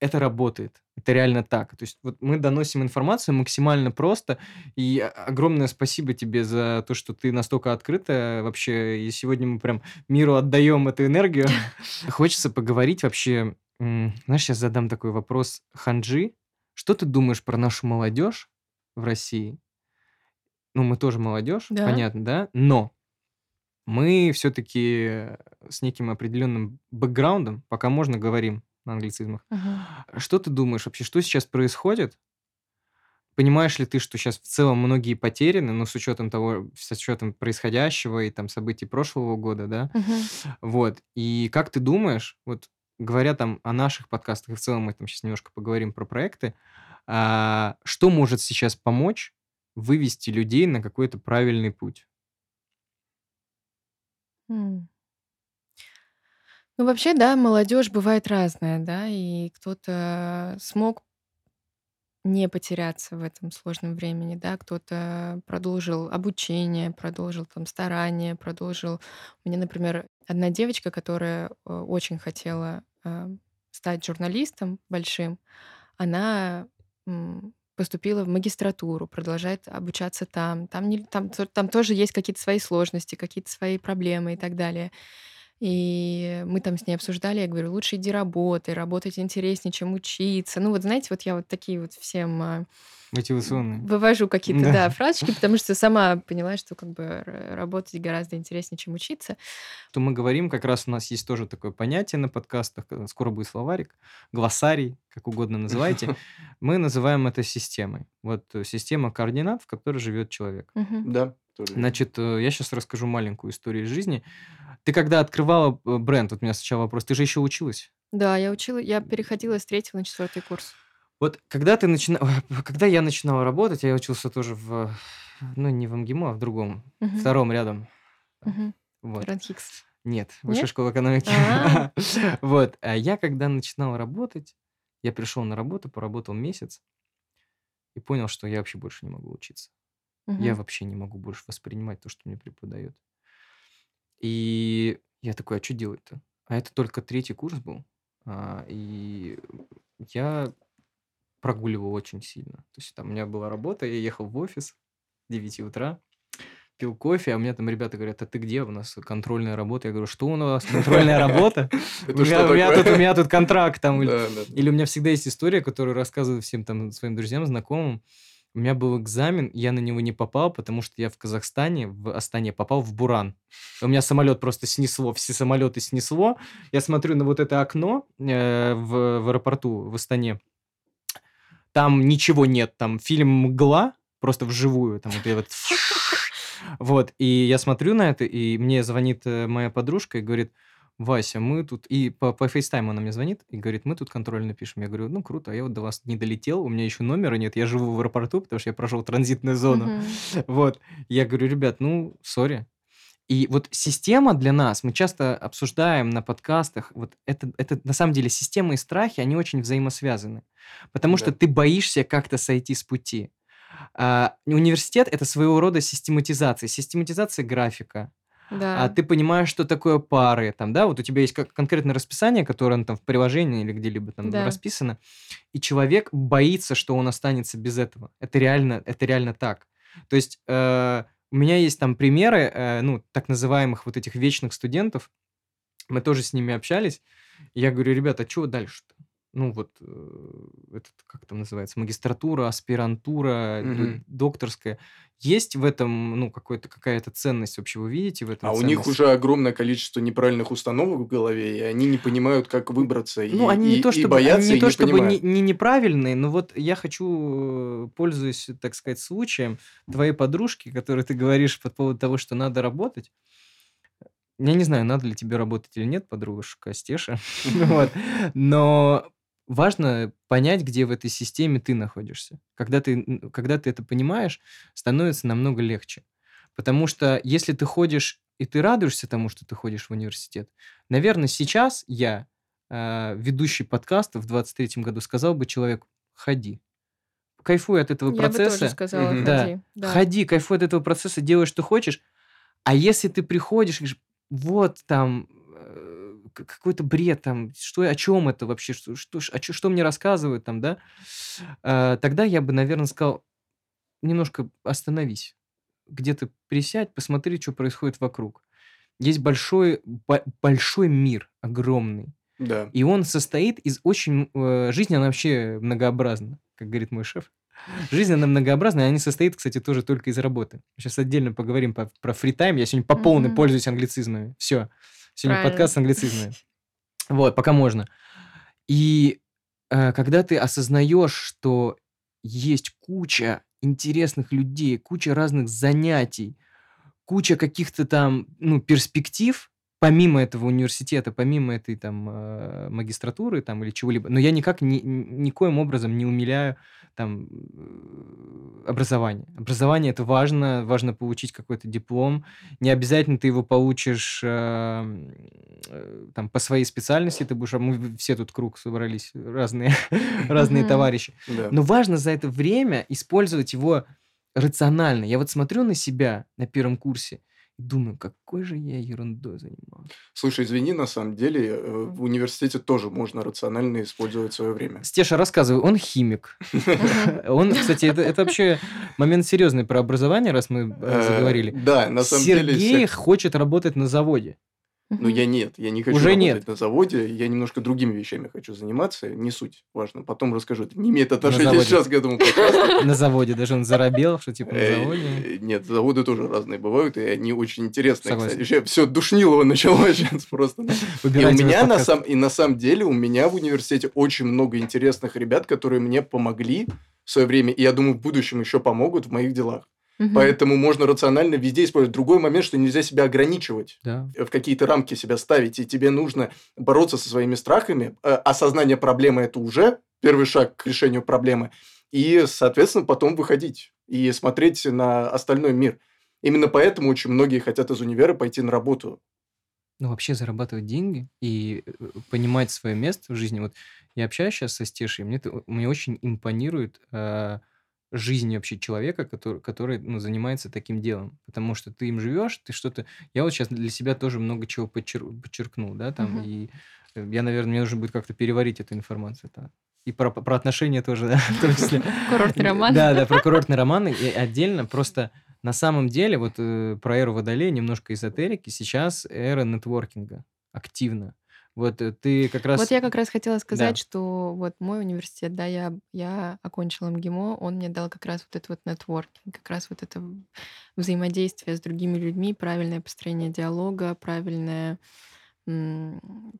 это работает. Это реально так. То есть вот мы доносим информацию максимально просто, и огромное спасибо тебе за то, что ты настолько открыта вообще, и сегодня мы прям миру отдаем эту энергию. Хочется поговорить вообще, знаешь, сейчас задам такой вопрос Ханджи. Что ты думаешь про нашу молодежь в России? Ну, мы тоже молодежь, Да. понятно, да? Но мы все-таки с неким определенным бэкграундом, пока можно, говорим на англицизмах. Мгм. Что ты думаешь вообще, что сейчас происходит? Понимаешь ли ты, что сейчас в целом многие потеряны, ну, с учетом того, с учетом происходящего и там событий прошлого года, да? Мгм. Вот. И как ты думаешь, вот говоря там о наших подкастах, и в целом мы там сейчас немножко поговорим про проекты, а, что может сейчас помочь вывести людей на какой-то правильный путь? М. Ну, вообще, да, молодежь бывает разная, да, и кто-то смог не потеряться в этом сложном времени, да, кто-то продолжил обучение, продолжил там старания, продолжил. У меня, например, одна девочка, которая э, очень хотела э, стать журналистом большим, она поступила в магистратуру, продолжает обучаться там. Там, не, там, там тоже есть какие-то свои сложности, какие-то свои проблемы и так далее. И мы там с ней обсуждали, я говорю, лучше иди работай, работать интереснее, чем учиться. Ну вот знаете, вот я вот такие вот всем а, Мотивационные. вывожу какие-то, Да. да, фразочки, потому что сама поняла, что как бы работать гораздо интереснее, чем учиться. Что мы говорим, как раз у нас есть тоже такое понятие на подкастах, э, скоро будет словарик, глоссарий, как угодно называйте. Мы называем это системой. Вот э, система координат, в которой живет человек. Да. Значит, э, я сейчас расскажу маленькую историю из жизни. Ты когда открывала э, бренд, вот у меня сначала вопрос, ты же еще училась? Да, я учила, я переходила с третьего на четвертый курс. Вот когда ты начина... когда я начинал работать, я учился тоже в, ну не в МГИМО, а в другом, Мгм. втором рядом. Мгм. Вот. Ранхикс. Нет, высшая Нет? школа экономики. А. Вот. А я когда начинал работать, я пришел на работу, поработал месяц и понял, что я вообще больше не могу учиться. Я вообще не могу больше воспринимать то, что мне преподают. И я такой, а что делать-то? А это только третий курс был. А, и я прогуливал очень сильно. То есть там у меня была работа, я ехал в офис 9 утра, пил кофе, а у меня там ребята говорят, а ты где? У нас контрольная работа. Я говорю, что у нас контрольная работа? У меня тут контракт там. Или у меня всегда есть история, которую рассказываю всем там своим друзьям, знакомым. У меня был экзамен, я на него не попал, потому что я в Казахстане, в Астане попал в Буран. У меня самолет просто снесло, все самолеты снесло. Я смотрю на вот это окно э, в, в аэропорту в Астане. Там ничего нет, там фильм «Мгла», просто вживую. Там вот, я вот, вот, и я смотрю на это, и мне звонит э, моя подружка и говорит, Вася, мы тут... И по, по FaceTime она мне звонит и говорит, мы тут контрольно пишем. Я говорю, ну, круто, а я вот до вас не долетел, у меня еще номера нет, я живу в аэропорту, потому что я прошел транзитную зону. Вот. Я говорю, ребят, ну, сори. И вот система для нас, мы часто обсуждаем на подкастах, вот это, это на самом деле система и страхи, они очень взаимосвязаны. Потому что Да. ты боишься как-то сойти с пути. А, университет – это своего рода систематизация. Систематизация графика, Да. а ты понимаешь, что такое пары, там, да, вот у тебя есть как конкретное расписание, которое ну, там в приложении или где-либо там Да. расписано, и человек боится, что он останется без этого. Это реально, это реально так. То есть э, у меня есть там примеры, э, ну, так называемых вот этих вечных студентов, мы тоже с ними общались, я говорю, ребята, а чего дальше-то? Ну, вот, э, этот, как там называется, магистратура, аспирантура, Мгм. докторская. Есть в этом, ну, какой-то, какая-то ценность вообще, вы видите в этом А у них ценность? уже огромное количество неправильных установок в голове, и они не понимают, как выбраться. Ну, и, они и- не то и чтобы, боятся, они не и то не чтобы не, понимают. не неправильные, но вот я хочу, э, пользуясь, так сказать, случаем твоей подружки, которой ты говоришь по поводу того, что надо работать. Я не знаю, надо ли тебе работать или нет, подружка Стеша. Вот. Но важно понять, где в этой системе ты находишься. Когда ты, когда ты это понимаешь, становится намного легче. Потому что если ты ходишь и ты радуешься тому, что ты ходишь в университет, наверное, сейчас я, э, ведущий подкаста в 23-м году, сказал бы человеку, ходи. Кайфуй от этого Я бы тоже процесса. сказала. Да. ходи. Да. Ходи, кайфуй от этого процесса, делай, что хочешь. А если ты приходишь и говоришь, вот там какой-то бред, там, что, о чем это вообще, что, что, о чё- что мне рассказывают там, да, Э, тогда я бы, наверное, сказал, немножко остановись, где-то присядь, посмотри, что происходит вокруг. Есть большой, бо- большой мир, огромный, Да. и он состоит из очень... э, жизнь, она вообще многообразна, как говорит мой шеф. Жизнь, она многообразна, и она не состоит, кстати, тоже только из работы. Сейчас отдельно поговорим по- про фритайм. Я сегодня по полной Мгм. пользуюсь англицизмами. Все. Сегодня Правильно. подкаст с англицизмами. Вот, пока можно. И э, когда ты осознаешь, что есть куча интересных людей, куча разных занятий, куча каких-то там, ну, перспектив, помимо этого университета, помимо этой там э, магистратуры там или чего-либо, но я никак ни, ни- никоим образом не умиляю там э, образование. Образование это важно, важно получить какой-то диплом. Не обязательно ты его получишь э, э, там по своей специальности, ты будешь, а мы все тут круг собрались, разные, разные товарищи. Но важно за это время использовать его рационально. Я вот смотрю на себя на первом курсе думаю, какой же я ерундой занимался. Слушай, извини, на самом деле э, в университете тоже можно рационально использовать свое время. Стеша, рассказывай, он химик. Он, кстати, это, вообще момент серьезный про образование, раз мы э, Э, заговорили. Да, на самом деле... Сергей хочет работать на заводе. Ну, я нет, я не хочу Уже работать нет. на заводе, я немножко другими вещами хочу заниматься, не суть, важно, потом расскажу, это не имеет отношения сейчас к этому. На заводе. Даже он заробел, что типа на Э, заводе. Нет, заводы тоже разные бывают, и они очень интересные, кстати. Все, душнилово началось сейчас просто. И у меня на самом и на самом деле у меня в университете очень много интересных ребят, которые мне помогли в свое время, и я думаю, в будущем еще помогут в моих делах. Мгм. Поэтому можно рационально везде использовать. Другой момент, что нельзя себя ограничивать Да. в какие-то рамки себя ставить, и тебе нужно бороться со своими страхами. Э, Осознание проблемы – это уже первый шаг к решению проблемы. И, соответственно, потом выходить и смотреть на остальной мир. Именно поэтому очень многие хотят из универа пойти на работу. ну, вообще зарабатывать деньги и э, понимать свое место в жизни. Вот я общаюсь сейчас со Стешей, мне, это- мне очень импонирует э, жизнь вообще человека, который, который ну, занимается таким делом. Потому что ты им живешь, ты что-то... Я вот сейчас для себя тоже много чего подчер- подчеркнул, да, там, Мгм. и э, я, наверное, мне нужно будет как-то переварить эту информацию. да. И про, про отношения тоже, да, в том числе. Курортный роман. Да, да, про курортный роман и отдельно. Просто На самом деле, вот э, про эру Водолея, немножко эзотерики, сейчас эра нетворкинга активно. Вот э, ты как раз... Вот я как раз хотела Да. сказать, что вот мой университет, да, я, я окончила МГИМО, он мне дал как раз вот этот вот нетворкинг, как раз вот это взаимодействие с другими людьми, правильное построение диалога, правильное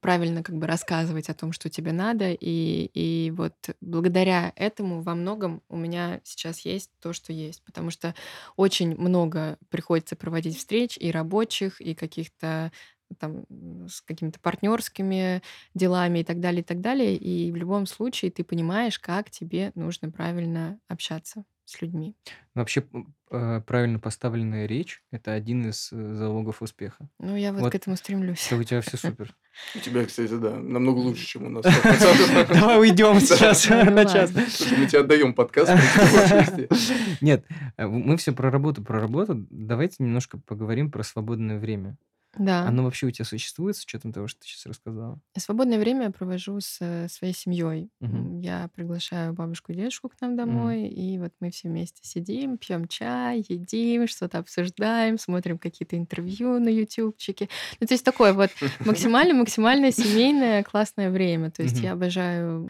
правильно как бы рассказывать о том, что тебе надо. И, и вот благодаря этому во многом у меня сейчас есть то, что есть. Потому что очень много приходится проводить встреч и рабочих, и каких-то там с какими-то партнерскими делами и так далее, и так далее. И в любом случае ты понимаешь, как тебе нужно правильно общаться с людьми. Вообще, м, э, правильно поставленная речь– это один из э, залогов успеха. Ну, я вот, Вот. к этому стремлюсь. Это у тебя все супер. У тебя, кстати, да, намного лучше, чем у нас. 100%. Давай уйдем сейчас Ну, на час. Мы тебе отдаем подкаст. Нет, э, мы все про работу, про работу. Давайте немножко поговорим про свободное время. Да. Оно вообще у тебя существует с учетом того, что ты сейчас рассказала? Свободное время я провожу с своей семьей. Мгм. Я приглашаю бабушку и дедушку к нам домой, и вот мы все вместе сидим, пьем чай, едим, что-то обсуждаем, смотрим какие-то интервью на ютубчике. Ну, то есть такое вот максимально-максимально семейное классное время. То есть Мгм. я обожаю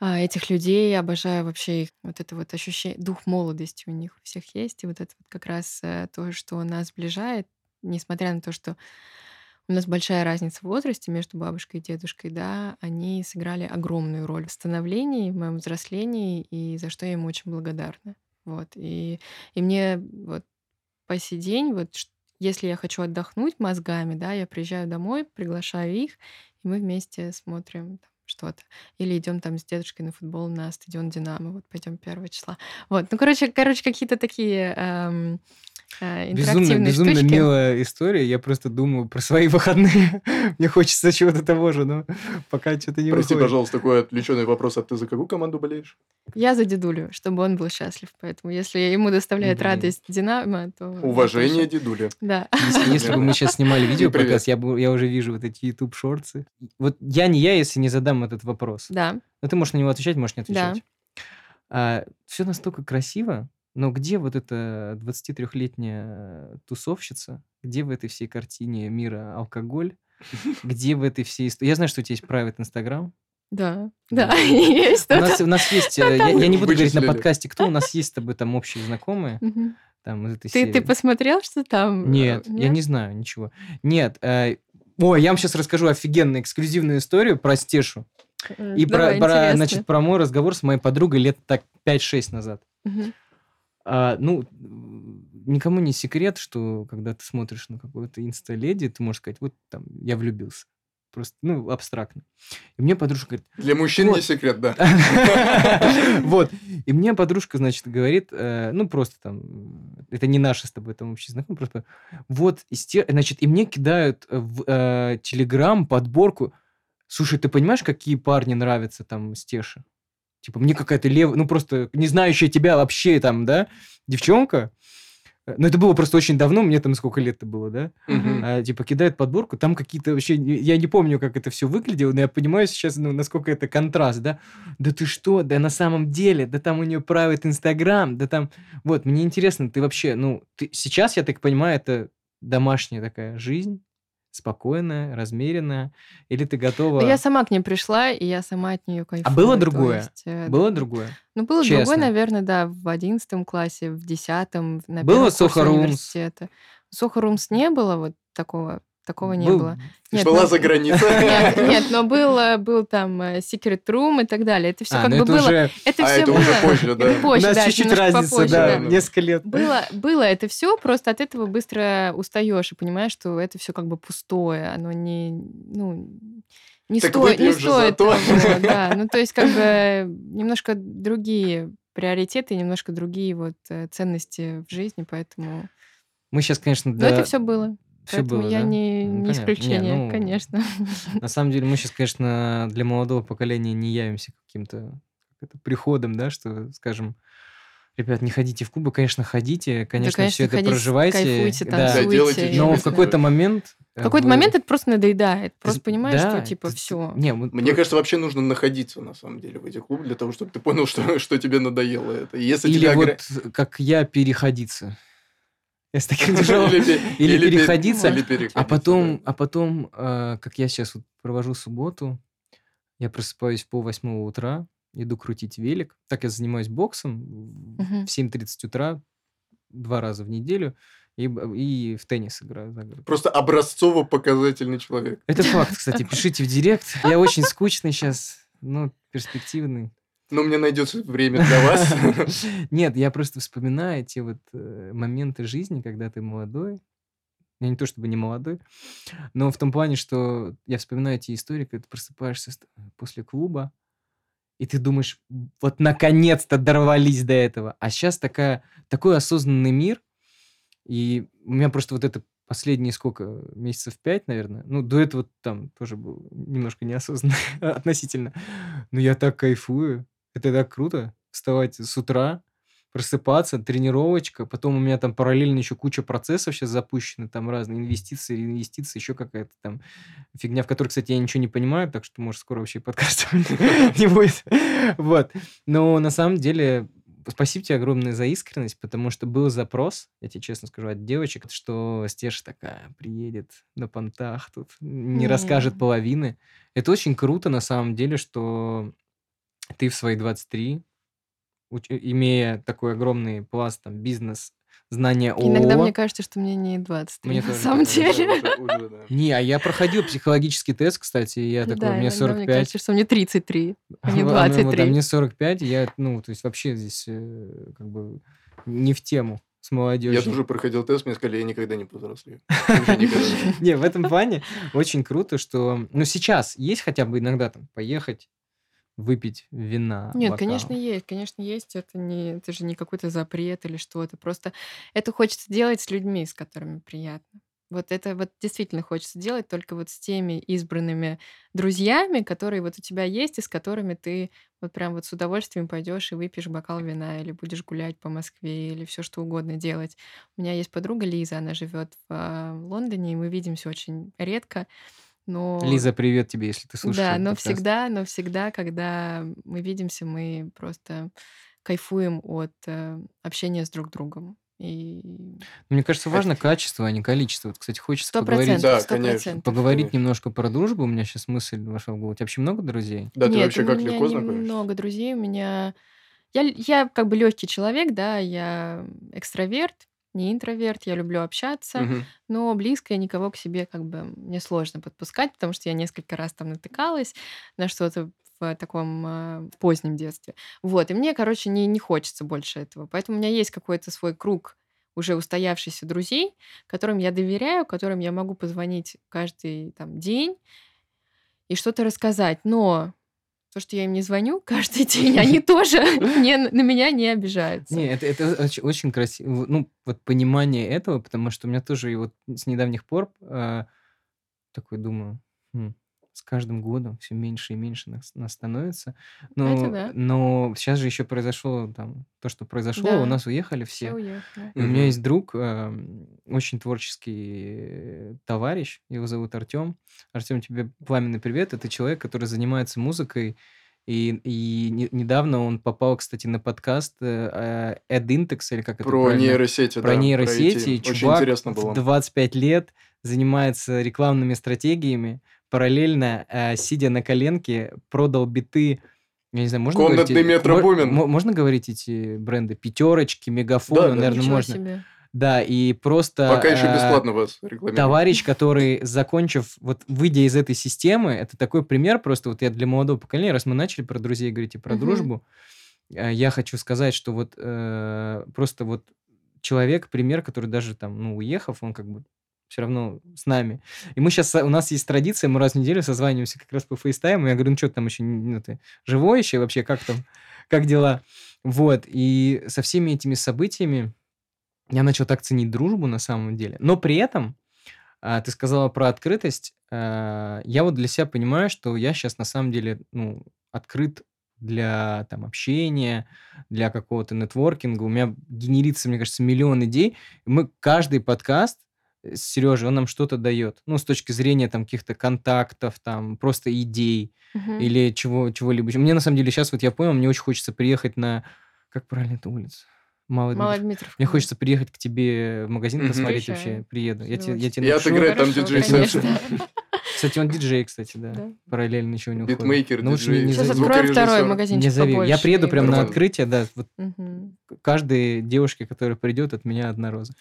а, этих людей, обожаю вообще их вот это вот ощущение, дух молодости у них у всех есть, и вот это вот как раз э, то, что нас сближает, несмотря на то, что у нас большая разница в возрасте между бабушкой и дедушкой, да, они сыграли огромную роль в становлении, в моем взрослении, и за что я им очень благодарна. Вот. И, и мне вот по сей день, вот если я хочу отдохнуть мозгами, да, я приезжаю домой, приглашаю их, и мы вместе смотрим там что-то. Или идем там с дедушкой на футбол на стадион Динамо, вот пойдем первого числа. Вот, ну, короче, короче, какие-то такие эм, э, Безумно, безумно штучки. милая история. Я просто думаю про свои выходные. Мне хочется чего-то того же, но пока что-то не Прости, выходит. пожалуйста, такой отвлеченный вопрос. А ты за какую команду болеешь? Я за дедулю, чтобы он был счастлив. Поэтому если ему доставляет Блин. радость Динамо, то... Уважение, дедуля. Да. Если, если бы мы сейчас снимали видео я, я уже вижу вот эти YouTube шорты. Вот я не я, если не задам этот вопрос. Да. Но ты можешь на него отвечать, можешь не Да. отвечать. все настолько красиво, но где вот эта 23-летняя тусовщица? Где в этой всей картине мира алкоголь? Где в этой всей истории? Я знаю, что у тебя есть private Instagram. Да. Да. Да. Есть У нас, у нас есть, э, я, я не буду говорить на подкасте, кто, у нас есть с тобой там общие знакомые, там из этой Ты, ты серии. посмотрел, что там? э, Нет, я не знаю ничего. Нет, э, ой, я вам сейчас расскажу офигенную эксклюзивную историю про Стешу. И про, давай, про, интересно. значит, про мой разговор с моей подругой лет так 5-6 назад. Мгм. А, ну, никому не секрет, что когда ты смотришь на какую-то инста-леди, ты можешь сказать, вот там, я влюбился. Просто, ну, абстрактно. И мне подружка говорит, Для мужчин не Вот. секрет, да. вот. И мне подружка, значит, говорит, э, ну, просто там, это не наши с тобой там общие знакомые, просто вот, значит, и мне кидают в э, Телеграм подборку, слушай, ты понимаешь, какие парни нравятся там Стеше? Типа, мне какая-то левая, ну, просто не знающая тебя вообще там, да, девчонка, Э, ну, это было просто очень давно, мне там сколько лет-то было, да? Мгм. А, типа кидает подборку, там какие-то вообще, я не помню, как это все выглядело, но я понимаю сейчас, ну, насколько это контраст, да? Да ты что, да на самом деле, да там у нее правит Инстаграм, да там, вот, мне интересно, ты вообще, ну, ты, сейчас, я так понимаю, это домашняя такая жизнь, спокойная, размеренная, или ты готова... Да я сама к ней пришла, и я сама от нее кайфую. А было другое? есть, э, Было другое? Ну, было Честно. другое, наверное, да, в одиннадцатом классе, в десятом, на Было первом курсе Rooms? университета. Rooms не было, вот такого, такого не Был- было. Нет, Была ну- за границей. Нет, нет, но был, был там э, Secret Room и так далее. Это все А, как ну бы это было. уже... Это А все это было. уже позже, да. Это позже, У нас да, чуть-чуть разница, попозже, да, да. несколько лет. Было, было это все, просто от этого быстро устаешь и понимаешь, что это все как бы пустое, оно не, ну, не, Так стоит, не стоит того, да. Ну, то есть, как бы немножко другие приоритеты, немножко другие вот э, ценности в жизни, поэтому... Мы сейчас, конечно, Но да, это все было. Всё Поэтому было, я да? не, Ну, не понятно. Не, исключение, ну, конечно. На самом деле мы сейчас, конечно, для молодого поколения не явимся каким-то приходом, да, что, скажем, ребят, не ходите в клубы, конечно, ходите, конечно, конечно, все это ходите, проживайте. кайфуйте, да. танцуйте. Да, делайте Но в какой-то момент... В какой-то вы- момент это просто надоедает. ты Просто з- понимаешь, да, что типа ты- все. Не, вот Мне кажется, вообще нужно находиться, на самом деле, в этих клубах, для того, чтобы ты понял, что, что тебе надоело это. Если Или тебя вот как я переходиться. Я с таким тяжелым... Или пе- Или или пе- переходиться. или переходиться, А потом, да. а потом, э, как я сейчас вот провожу субботу, я просыпаюсь пол восьмого утра, иду крутить велик. Так я занимаюсь боксом в- Мгм. в 7.30 утра два раза в неделю и, и в теннис играю. Просто образцово-показательный человек. Это факт, кстати. Пишите в директ. Я очень скучный сейчас, но перспективный. Но мне найдется время для вас. Нет, я просто вспоминаю те вот э, моменты жизни, когда ты молодой. Я не то чтобы не молодой, но в том плане, что я вспоминаю эти истории, когда ты просыпаешься с- после клуба, и ты думаешь, вот наконец-то дорвались до этого. А сейчас такая, такой осознанный мир, и у меня просто вот это последние сколько, месяцев пять, наверное. Ну, до этого там тоже был немножко неосознанно относительно. Но я так кайфую. Это так круто. Вставать с утра, просыпаться, тренировочка. Потом у меня там параллельно еще куча процессов сейчас запущены. Там разные инвестиции, инвестиции, еще какая-то там фигня, в которой, кстати, я ничего не понимаю. Так что, может, скоро вообще подкаста не будет. Вот. Но на самом деле спасибо тебе огромное за искренность, потому что был запрос, я тебе честно скажу, от девочек, что Стеша такая приедет на понтах тут, не расскажет Не. половины. Это очень круто на самом деле, что ты в свои 23, уч- имея такой огромный пласт там бизнес, знания Иногда ООО. мне кажется, что мне не 23, Мне на тоже самом кажется, деле. Уже- уже, да. Не, а я проходил психологический тест, кстати, и я такой, Да, мне иногда 45. мне кажется, что мне 33, а не А, ну, вот, а 23. мне 45, и я, ну, то есть вообще здесь э, как бы не в тему с молодежью. Я тоже проходил тест, мне сказали, я никогда не повзрослею. Не, в этом плане очень круто, что... Ну, сейчас есть хотя бы иногда там поехать, выпить вина, Нет, бокал. конечно, есть, конечно, есть. Это не, это же не какой-то запрет или что-то. Просто это хочется делать с людьми, с которыми приятно. Вот это вот действительно хочется делать только вот с теми избранными друзьями, которые вот у тебя есть, и с которыми ты вот прям вот с удовольствием пойдешь и выпьешь бокал вина, или будешь гулять по Москве, или все что угодно делать. У меня есть подруга Лиза, она живет в а, Лондоне, и мы видимся очень редко. Но Лиза, привет тебе, если ты слушаешь да, этот но подкаст. всегда, но всегда, когда мы видимся, мы просто кайфуем от э, общения с друг другом. И Мне кажется, важно качество, а не количество. Вот, кстати, хочется сто поговорить, процентов, Да, сто конечно. поговорить Конечно. немножко про дружбу. У меня сейчас мысль вошла в голову. У тебя вообще много друзей? Да, ты Нет, вообще у как меня легко знакомишься? немного друзей. У меня я, я как бы легкий человек, да, я экстраверт, не интроверт, я люблю общаться, Мгм. но близко я никого к себе как бы мне сложно подпускать, потому что я несколько раз там натыкалась на что-то в таком э, позднем детстве. Вот, и мне, короче, не, не хочется больше этого. Поэтому у меня есть какой-то свой круг уже устоявшихся друзей, которым я доверяю, которым я могу позвонить каждый там день и что-то рассказать. Но то, что я им не звоню каждый день, они тоже не, на меня не обижаются. Не, это, это оч- очень красиво. Ну, вот понимание этого, потому что у меня тоже и вот с недавних пор э, такой думаю, «Хм, с каждым годом все меньше и меньше нас, нас становится. Но, Это да. но сейчас же еще произошло там то, что произошло, Да. у нас уехали Все все. уехали. И у меня есть друг, эм, очень творческий э, товарищ, его зовут Артем. Артем, тебе пламенный привет. Это человек, который занимается музыкой. И, и не- недавно он попал, кстати, на подкаст э, э, или как это Про правильно? нейросети, Про да, нейросети. IT. И Очень чувак интересно было. 25 лет занимается рекламными стратегиями, параллельно, э, сидя на коленке, продал биты я не знаю, можно Комнатный говорить... Метро мо- Бумин. мо- Можно говорить эти бренды? Пятерочки, мегафоны, Да, да. наверное, Ничего можно. себе. Да, и просто... Пока еще э, бесплатно вас рекламируют. Товарищ, который, закончив, вот выйдя из этой системы, это такой пример, просто вот я для молодого поколения, раз мы начали про друзей говорить и про Мгм. дружбу, э, я хочу сказать, что вот э, просто вот человек, пример, который даже там, ну, уехав, он как бы все равно с нами. И мы сейчас, у нас есть традиция, мы раз в неделю созваниваемся как раз по фейстайму, я говорю, ну, что там еще, ну, ты живой еще вообще, как там, как дела? Вот, и со всеми этими событиями я начал так ценить дружбу на самом деле. Но при этом а, ты сказала про открытость. а, я вот для себя понимаю, что я сейчас на самом деле ну, открыт для там, общения, для какого-то нетворкинга. У меня генерится, мне кажется, миллион идей. Мы каждый подкаст с Сережей, он нам что-то дает. Ну, с точки зрения там каких-то контактов, там, просто идей Мгм. или чего, чего-либо. Мне на самом деле сейчас вот я понял, мне очень хочется приехать на... Как правильно эта улица? Мало Мало Дмитров. Мне хочется приехать к тебе в магазин Мгм. посмотреть Приезжай. вообще. Приеду. Я, я тебе напишу. отыграть там диджей. Кстати, он диджей, кстати, да. Да. Параллельно еще у него. Битмейкер, Ну, лучше не- диджей. не Сейчас откроем второй Не магазинчик зови. Я приеду и прям на открытие, да. Вот Мгм. каждой девушке, которая придет, от меня одна роза.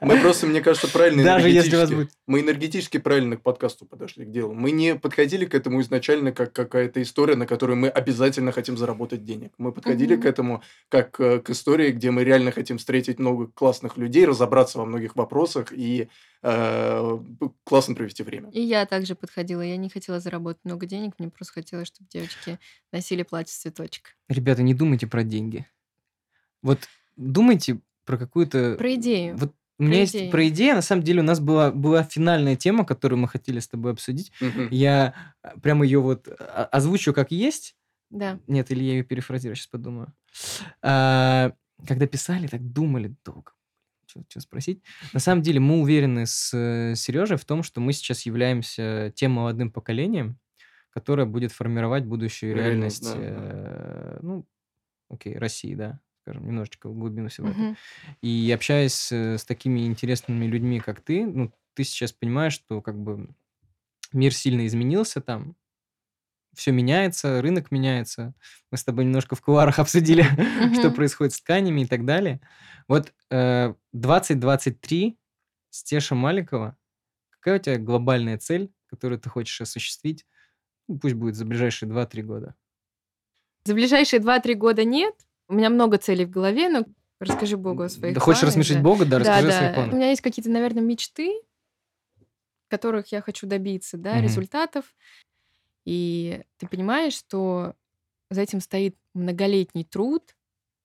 Мы просто, мне кажется, правильно Даже если вас будет- Мы энергетически правильно к подкасту подошли к делу. Мы не подходили к этому изначально как какая-то история, на которую мы обязательно хотим заработать денег. Мы подходили к этому как э, к истории, где мы реально хотим встретить много классных людей, разобраться во многих вопросах и э, классно провести время. И я также подходила. Я не хотела заработать много денег, мне просто хотелось, чтобы девочки носили платье с цветочек. Ребята, не думайте про деньги. Вот думайте про какую-то... Про идею. Вот у меня есть идею. про идею. На самом деле у нас была, была финальная тема, которую мы хотели с тобой обсудить. Мгм. Я а, прямо ее вот а, озвучу как есть. Да. Нет, или я ее перефразирую, сейчас подумаю. А, когда писали, так думали долго. Что спросить? На самом деле мы уверены с Сережей в том, что мы сейчас являемся тем молодым поколением, которое будет формировать будущую Реальность, реальность, да, да. э, ну, окей, России, да, скажем, немножечко в глубину всего этого. Мгм. И общаясь с, с такими интересными людьми, как ты, ну, ты сейчас понимаешь, что как бы мир сильно изменился там, все меняется, рынок меняется. Мы с тобой немножко в кулуарах обсудили, что Мгм. происходит с тканями и так далее. Вот э, 2023 Стеша Маликова, какая у тебя глобальная цель, которую ты хочешь осуществить? Ну, пусть будет за ближайшие 2-3 года. За ближайшие 2-3 года нет. У меня много целей в голове, но расскажи Богу о своих Да хочешь планах, рассмешить да. Бога, да, Да, расскажи о да. своих У планах. меня есть какие-то, наверное, мечты, которых я хочу добиться, да, Мгм. результатов. И ты понимаешь, что за этим стоит многолетний труд,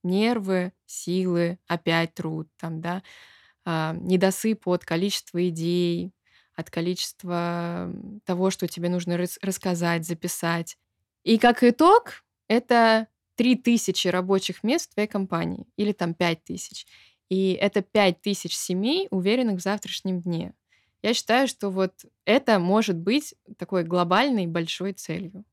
нервы, силы, опять труд, там, да, а, недосып от количества идей, от количества того, что тебе нужно рас- рассказать, записать. И как итог, это 3000 рабочих мест в твоей компании, или там 5000. И это 5000 семей, уверенных в завтрашнем дне. Я считаю, что вот это может быть такой глобальной большой целью.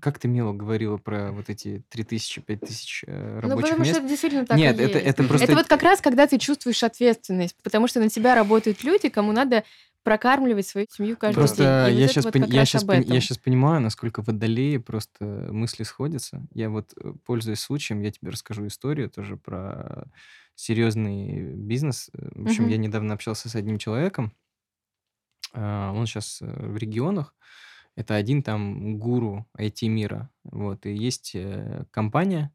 Как ты мило говорила про вот эти 3000, 5000 э, Ну, рабочих потому мест. что это действительно так Нет, и это, есть. это просто... Это вот как раз, когда ты чувствуешь ответственность, потому что на тебя работают люди, кому надо прокармливать свою семью каждый Просто день. Вот я это сейчас, вот как я, сейчас этом. я сейчас понимаю, насколько водолеи просто мысли сходятся. Я вот, э, пользуясь случаем, я тебе расскажу историю тоже про серьезный бизнес. Э, В общем, Мгм. я недавно общался с одним человеком. А, Он сейчас в регионах. Это один там гуру IT-мира. Вот. И есть э, компания,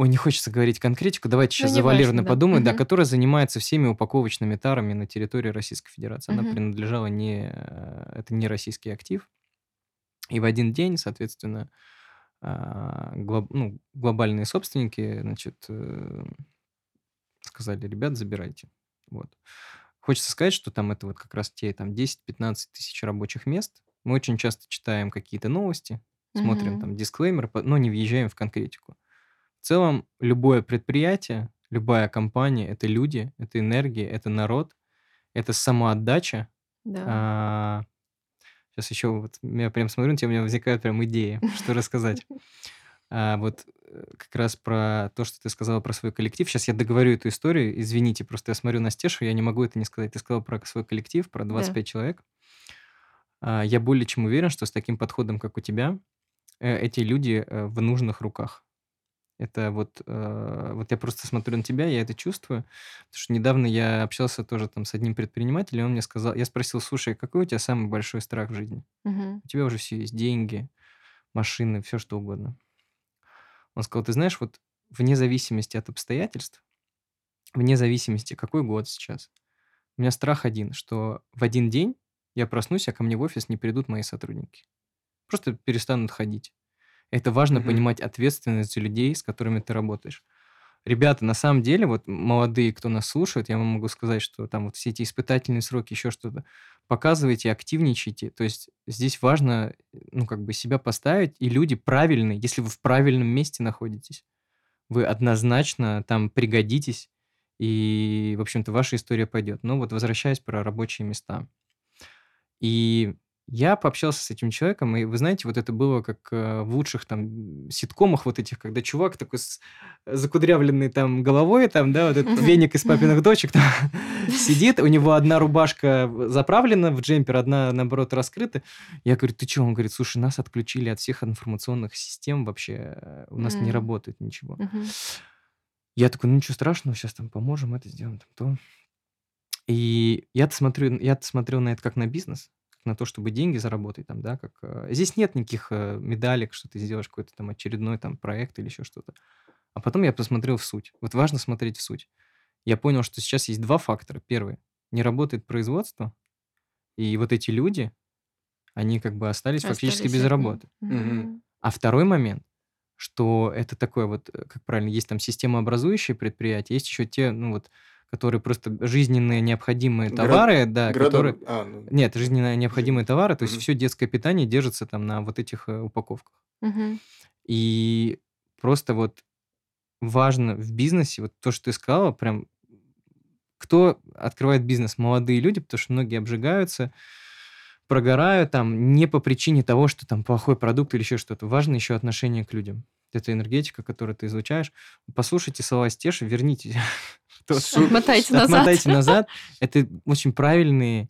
Ой, не хочется говорить конкретику, давайте Ну, сейчас не завуалированно важно, да. подумаем, да, Мгм. которая занимается всеми упаковочными тарами на территории Российской Федерации. Она Мгм. принадлежала не... э, Это не российский актив. И в один день, соответственно, а, глоб- ну, глобальные собственники, значит, э, сказали, ребят, забирайте. Вот. Хочется сказать, что там это вот как раз те там 10-15 тысяч рабочих мест. Мы очень часто читаем какие-то новости, смотрим Мгм. там дисклеймер, но не въезжаем в конкретику. В целом, любое предприятие, любая компания – это люди, это энергия, это народ, это самоотдача. Да. сейчас еще вот я прям смотрю на тебя, у меня возникают прям идеи, что рассказать. А, вот как раз про то, что ты сказала про свой коллектив. Сейчас я договорю эту историю. Извините, просто я смотрю на Стешу, я не могу это не сказать. Ты сказал про свой коллектив, про 25 человек. А, я более чем уверен, что с таким подходом, как у тебя, э, эти люди э, в нужных руках. Это вот, э, вот я просто смотрю на тебя, я это чувствую. Потому что недавно я общался тоже там с одним предпринимателем, он мне сказал, я спросил, слушай, какой у тебя самый большой страх в жизни? Мгм. У тебя уже все есть, деньги, машины, все что угодно. Он сказал, ты знаешь, вот вне зависимости от обстоятельств, вне зависимости, какой год сейчас, у меня страх один, что в один день я проснусь, а ко мне в офис не придут мои сотрудники. Просто перестанут ходить. Это важно Мгм. понимать ответственность за людей, с которыми ты работаешь. Ребята, на самом деле, вот молодые, кто нас слушает, я вам могу сказать, что там вот все эти испытательные сроки, еще что-то, показывайте, активничайте. То есть здесь важно, ну, как бы себя поставить, и люди правильные, если вы в правильном месте находитесь, вы однозначно там пригодитесь, и, в общем-то, ваша история пойдет. Но вот возвращаясь про рабочие места. И Я пообщался с этим человеком, и вы знаете, вот это было как э, в лучших там ситкомах вот этих, когда чувак такой с закудрявленный там головой, там, да, вот этот веник из папиных дочек там сидит, у него одна рубашка заправлена в джемпер, одна, наоборот, раскрыта. Я говорю, ты что? Он говорит, слушай, нас отключили от всех информационных систем вообще, э, у нас не работает ничего. Я такой, ну ничего страшного, сейчас там поможем, это сделаем, там то. И я-то смотрю, я-то смотрел на это как на бизнес, на то, чтобы деньги заработать там, да, как... э, Здесь нет никаких э, медалек, что ты сделаешь какой-то там очередной там проект или еще что-то. А потом я посмотрел в суть. Вот важно смотреть в суть. Я понял, что сейчас есть два фактора. Первый. Не работает производство, и вот эти люди, они как бы остались фактически Остались без одни. работы. Мгм. А второй момент, что это такое вот, э, как правильно, есть там системообразующие предприятия, есть еще те, ну вот, которые просто жизненные необходимые Град- товары, да, Градом- которые... а, ну, Нет, жизненно необходимые товары, то есть Мгм. все детское питание держится там на вот этих э, упаковках. Мгм. И просто вот важно в бизнесе, вот то, что ты сказала, прям кто открывает бизнес? Молодые люди, потому что многие обжигаются, прогорают там не по причине того, что там плохой продукт или еще что-то. Важно еще отношение к людям. Это энергетика, которую ты излучаешь. Послушайте слова Стеши, верните. Отмотайте назад. Отмотайте назад. Это очень правильные,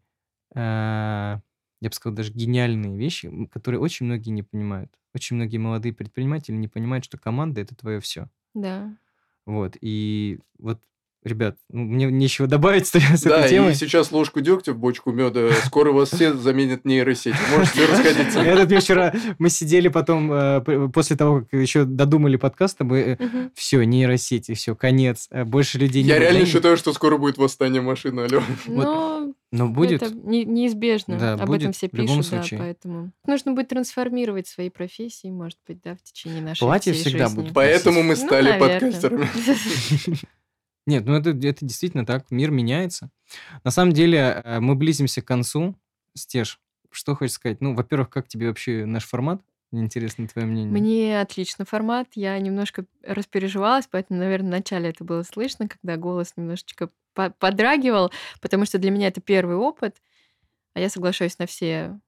э, я бы сказал, даже гениальные вещи, которые очень многие не понимают. Очень многие молодые предприниматели не понимают, что команда это твое все. Да. Вот. И вот, ребят, ну, мне нечего добавить с, с Да, этой и темой. сейчас ложку дегтя в бочку меда. Скоро вас все заменят нейросети. Можете расходиться. Этот мне вчера, мы сидели потом, э, после того, как еще додумали подкаст, мы Мгм. все, нейросети, все, конец, э, больше людей не Я реально Да, считаю, что скоро будет восстание машины, алло. Но будет, это не- неизбежно. Да, Об этом все в любом пишут, да, случае. поэтому нужно будет трансформировать свои профессии, может быть, да, в течение нашей Платье всей всегда жизни. будет. Поэтому мы Ну, стали подкастерами. Нет, ну это, это действительно так, мир меняется. На самом деле, э, мы близимся к концу. Стеж, что хочешь сказать? Ну, во-первых, как тебе вообще наш формат? Мне интересно твое мнение. Мне отлично формат. Я немножко распереживалась, поэтому, наверное, вначале это было слышно, когда голос немножечко по- подрагивал, потому что для меня это первый опыт, а я соглашаюсь на все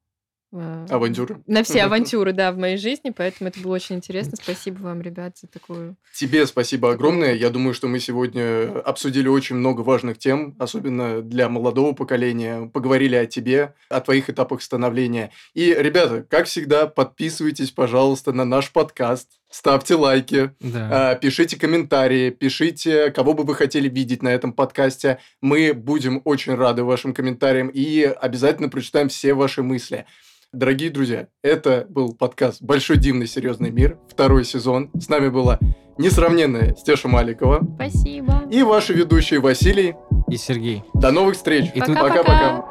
Авантюры. На все авантюры, да, в моей жизни, поэтому это было очень интересно. Спасибо вам, ребят, за такую... Тебе спасибо огромное. Я думаю, что мы сегодня обсудили очень много важных тем, особенно для молодого поколения. Поговорили о тебе, о твоих этапах становления. И, ребята, как всегда, подписывайтесь, пожалуйста, на наш подкаст. Ставьте лайки, Да. а, пишите комментарии, пишите, кого бы вы хотели видеть на этом подкасте. Мы будем очень рады вашим комментариям и обязательно прочитаем все ваши мысли. Дорогие друзья, это был подкаст «Большой дивный серьезный мир», второй сезон. С нами была несравненная Стеша Маликова Спасибо. и ваши ведущие Василий. И Сергей. До новых встреч. И. Пока-пока.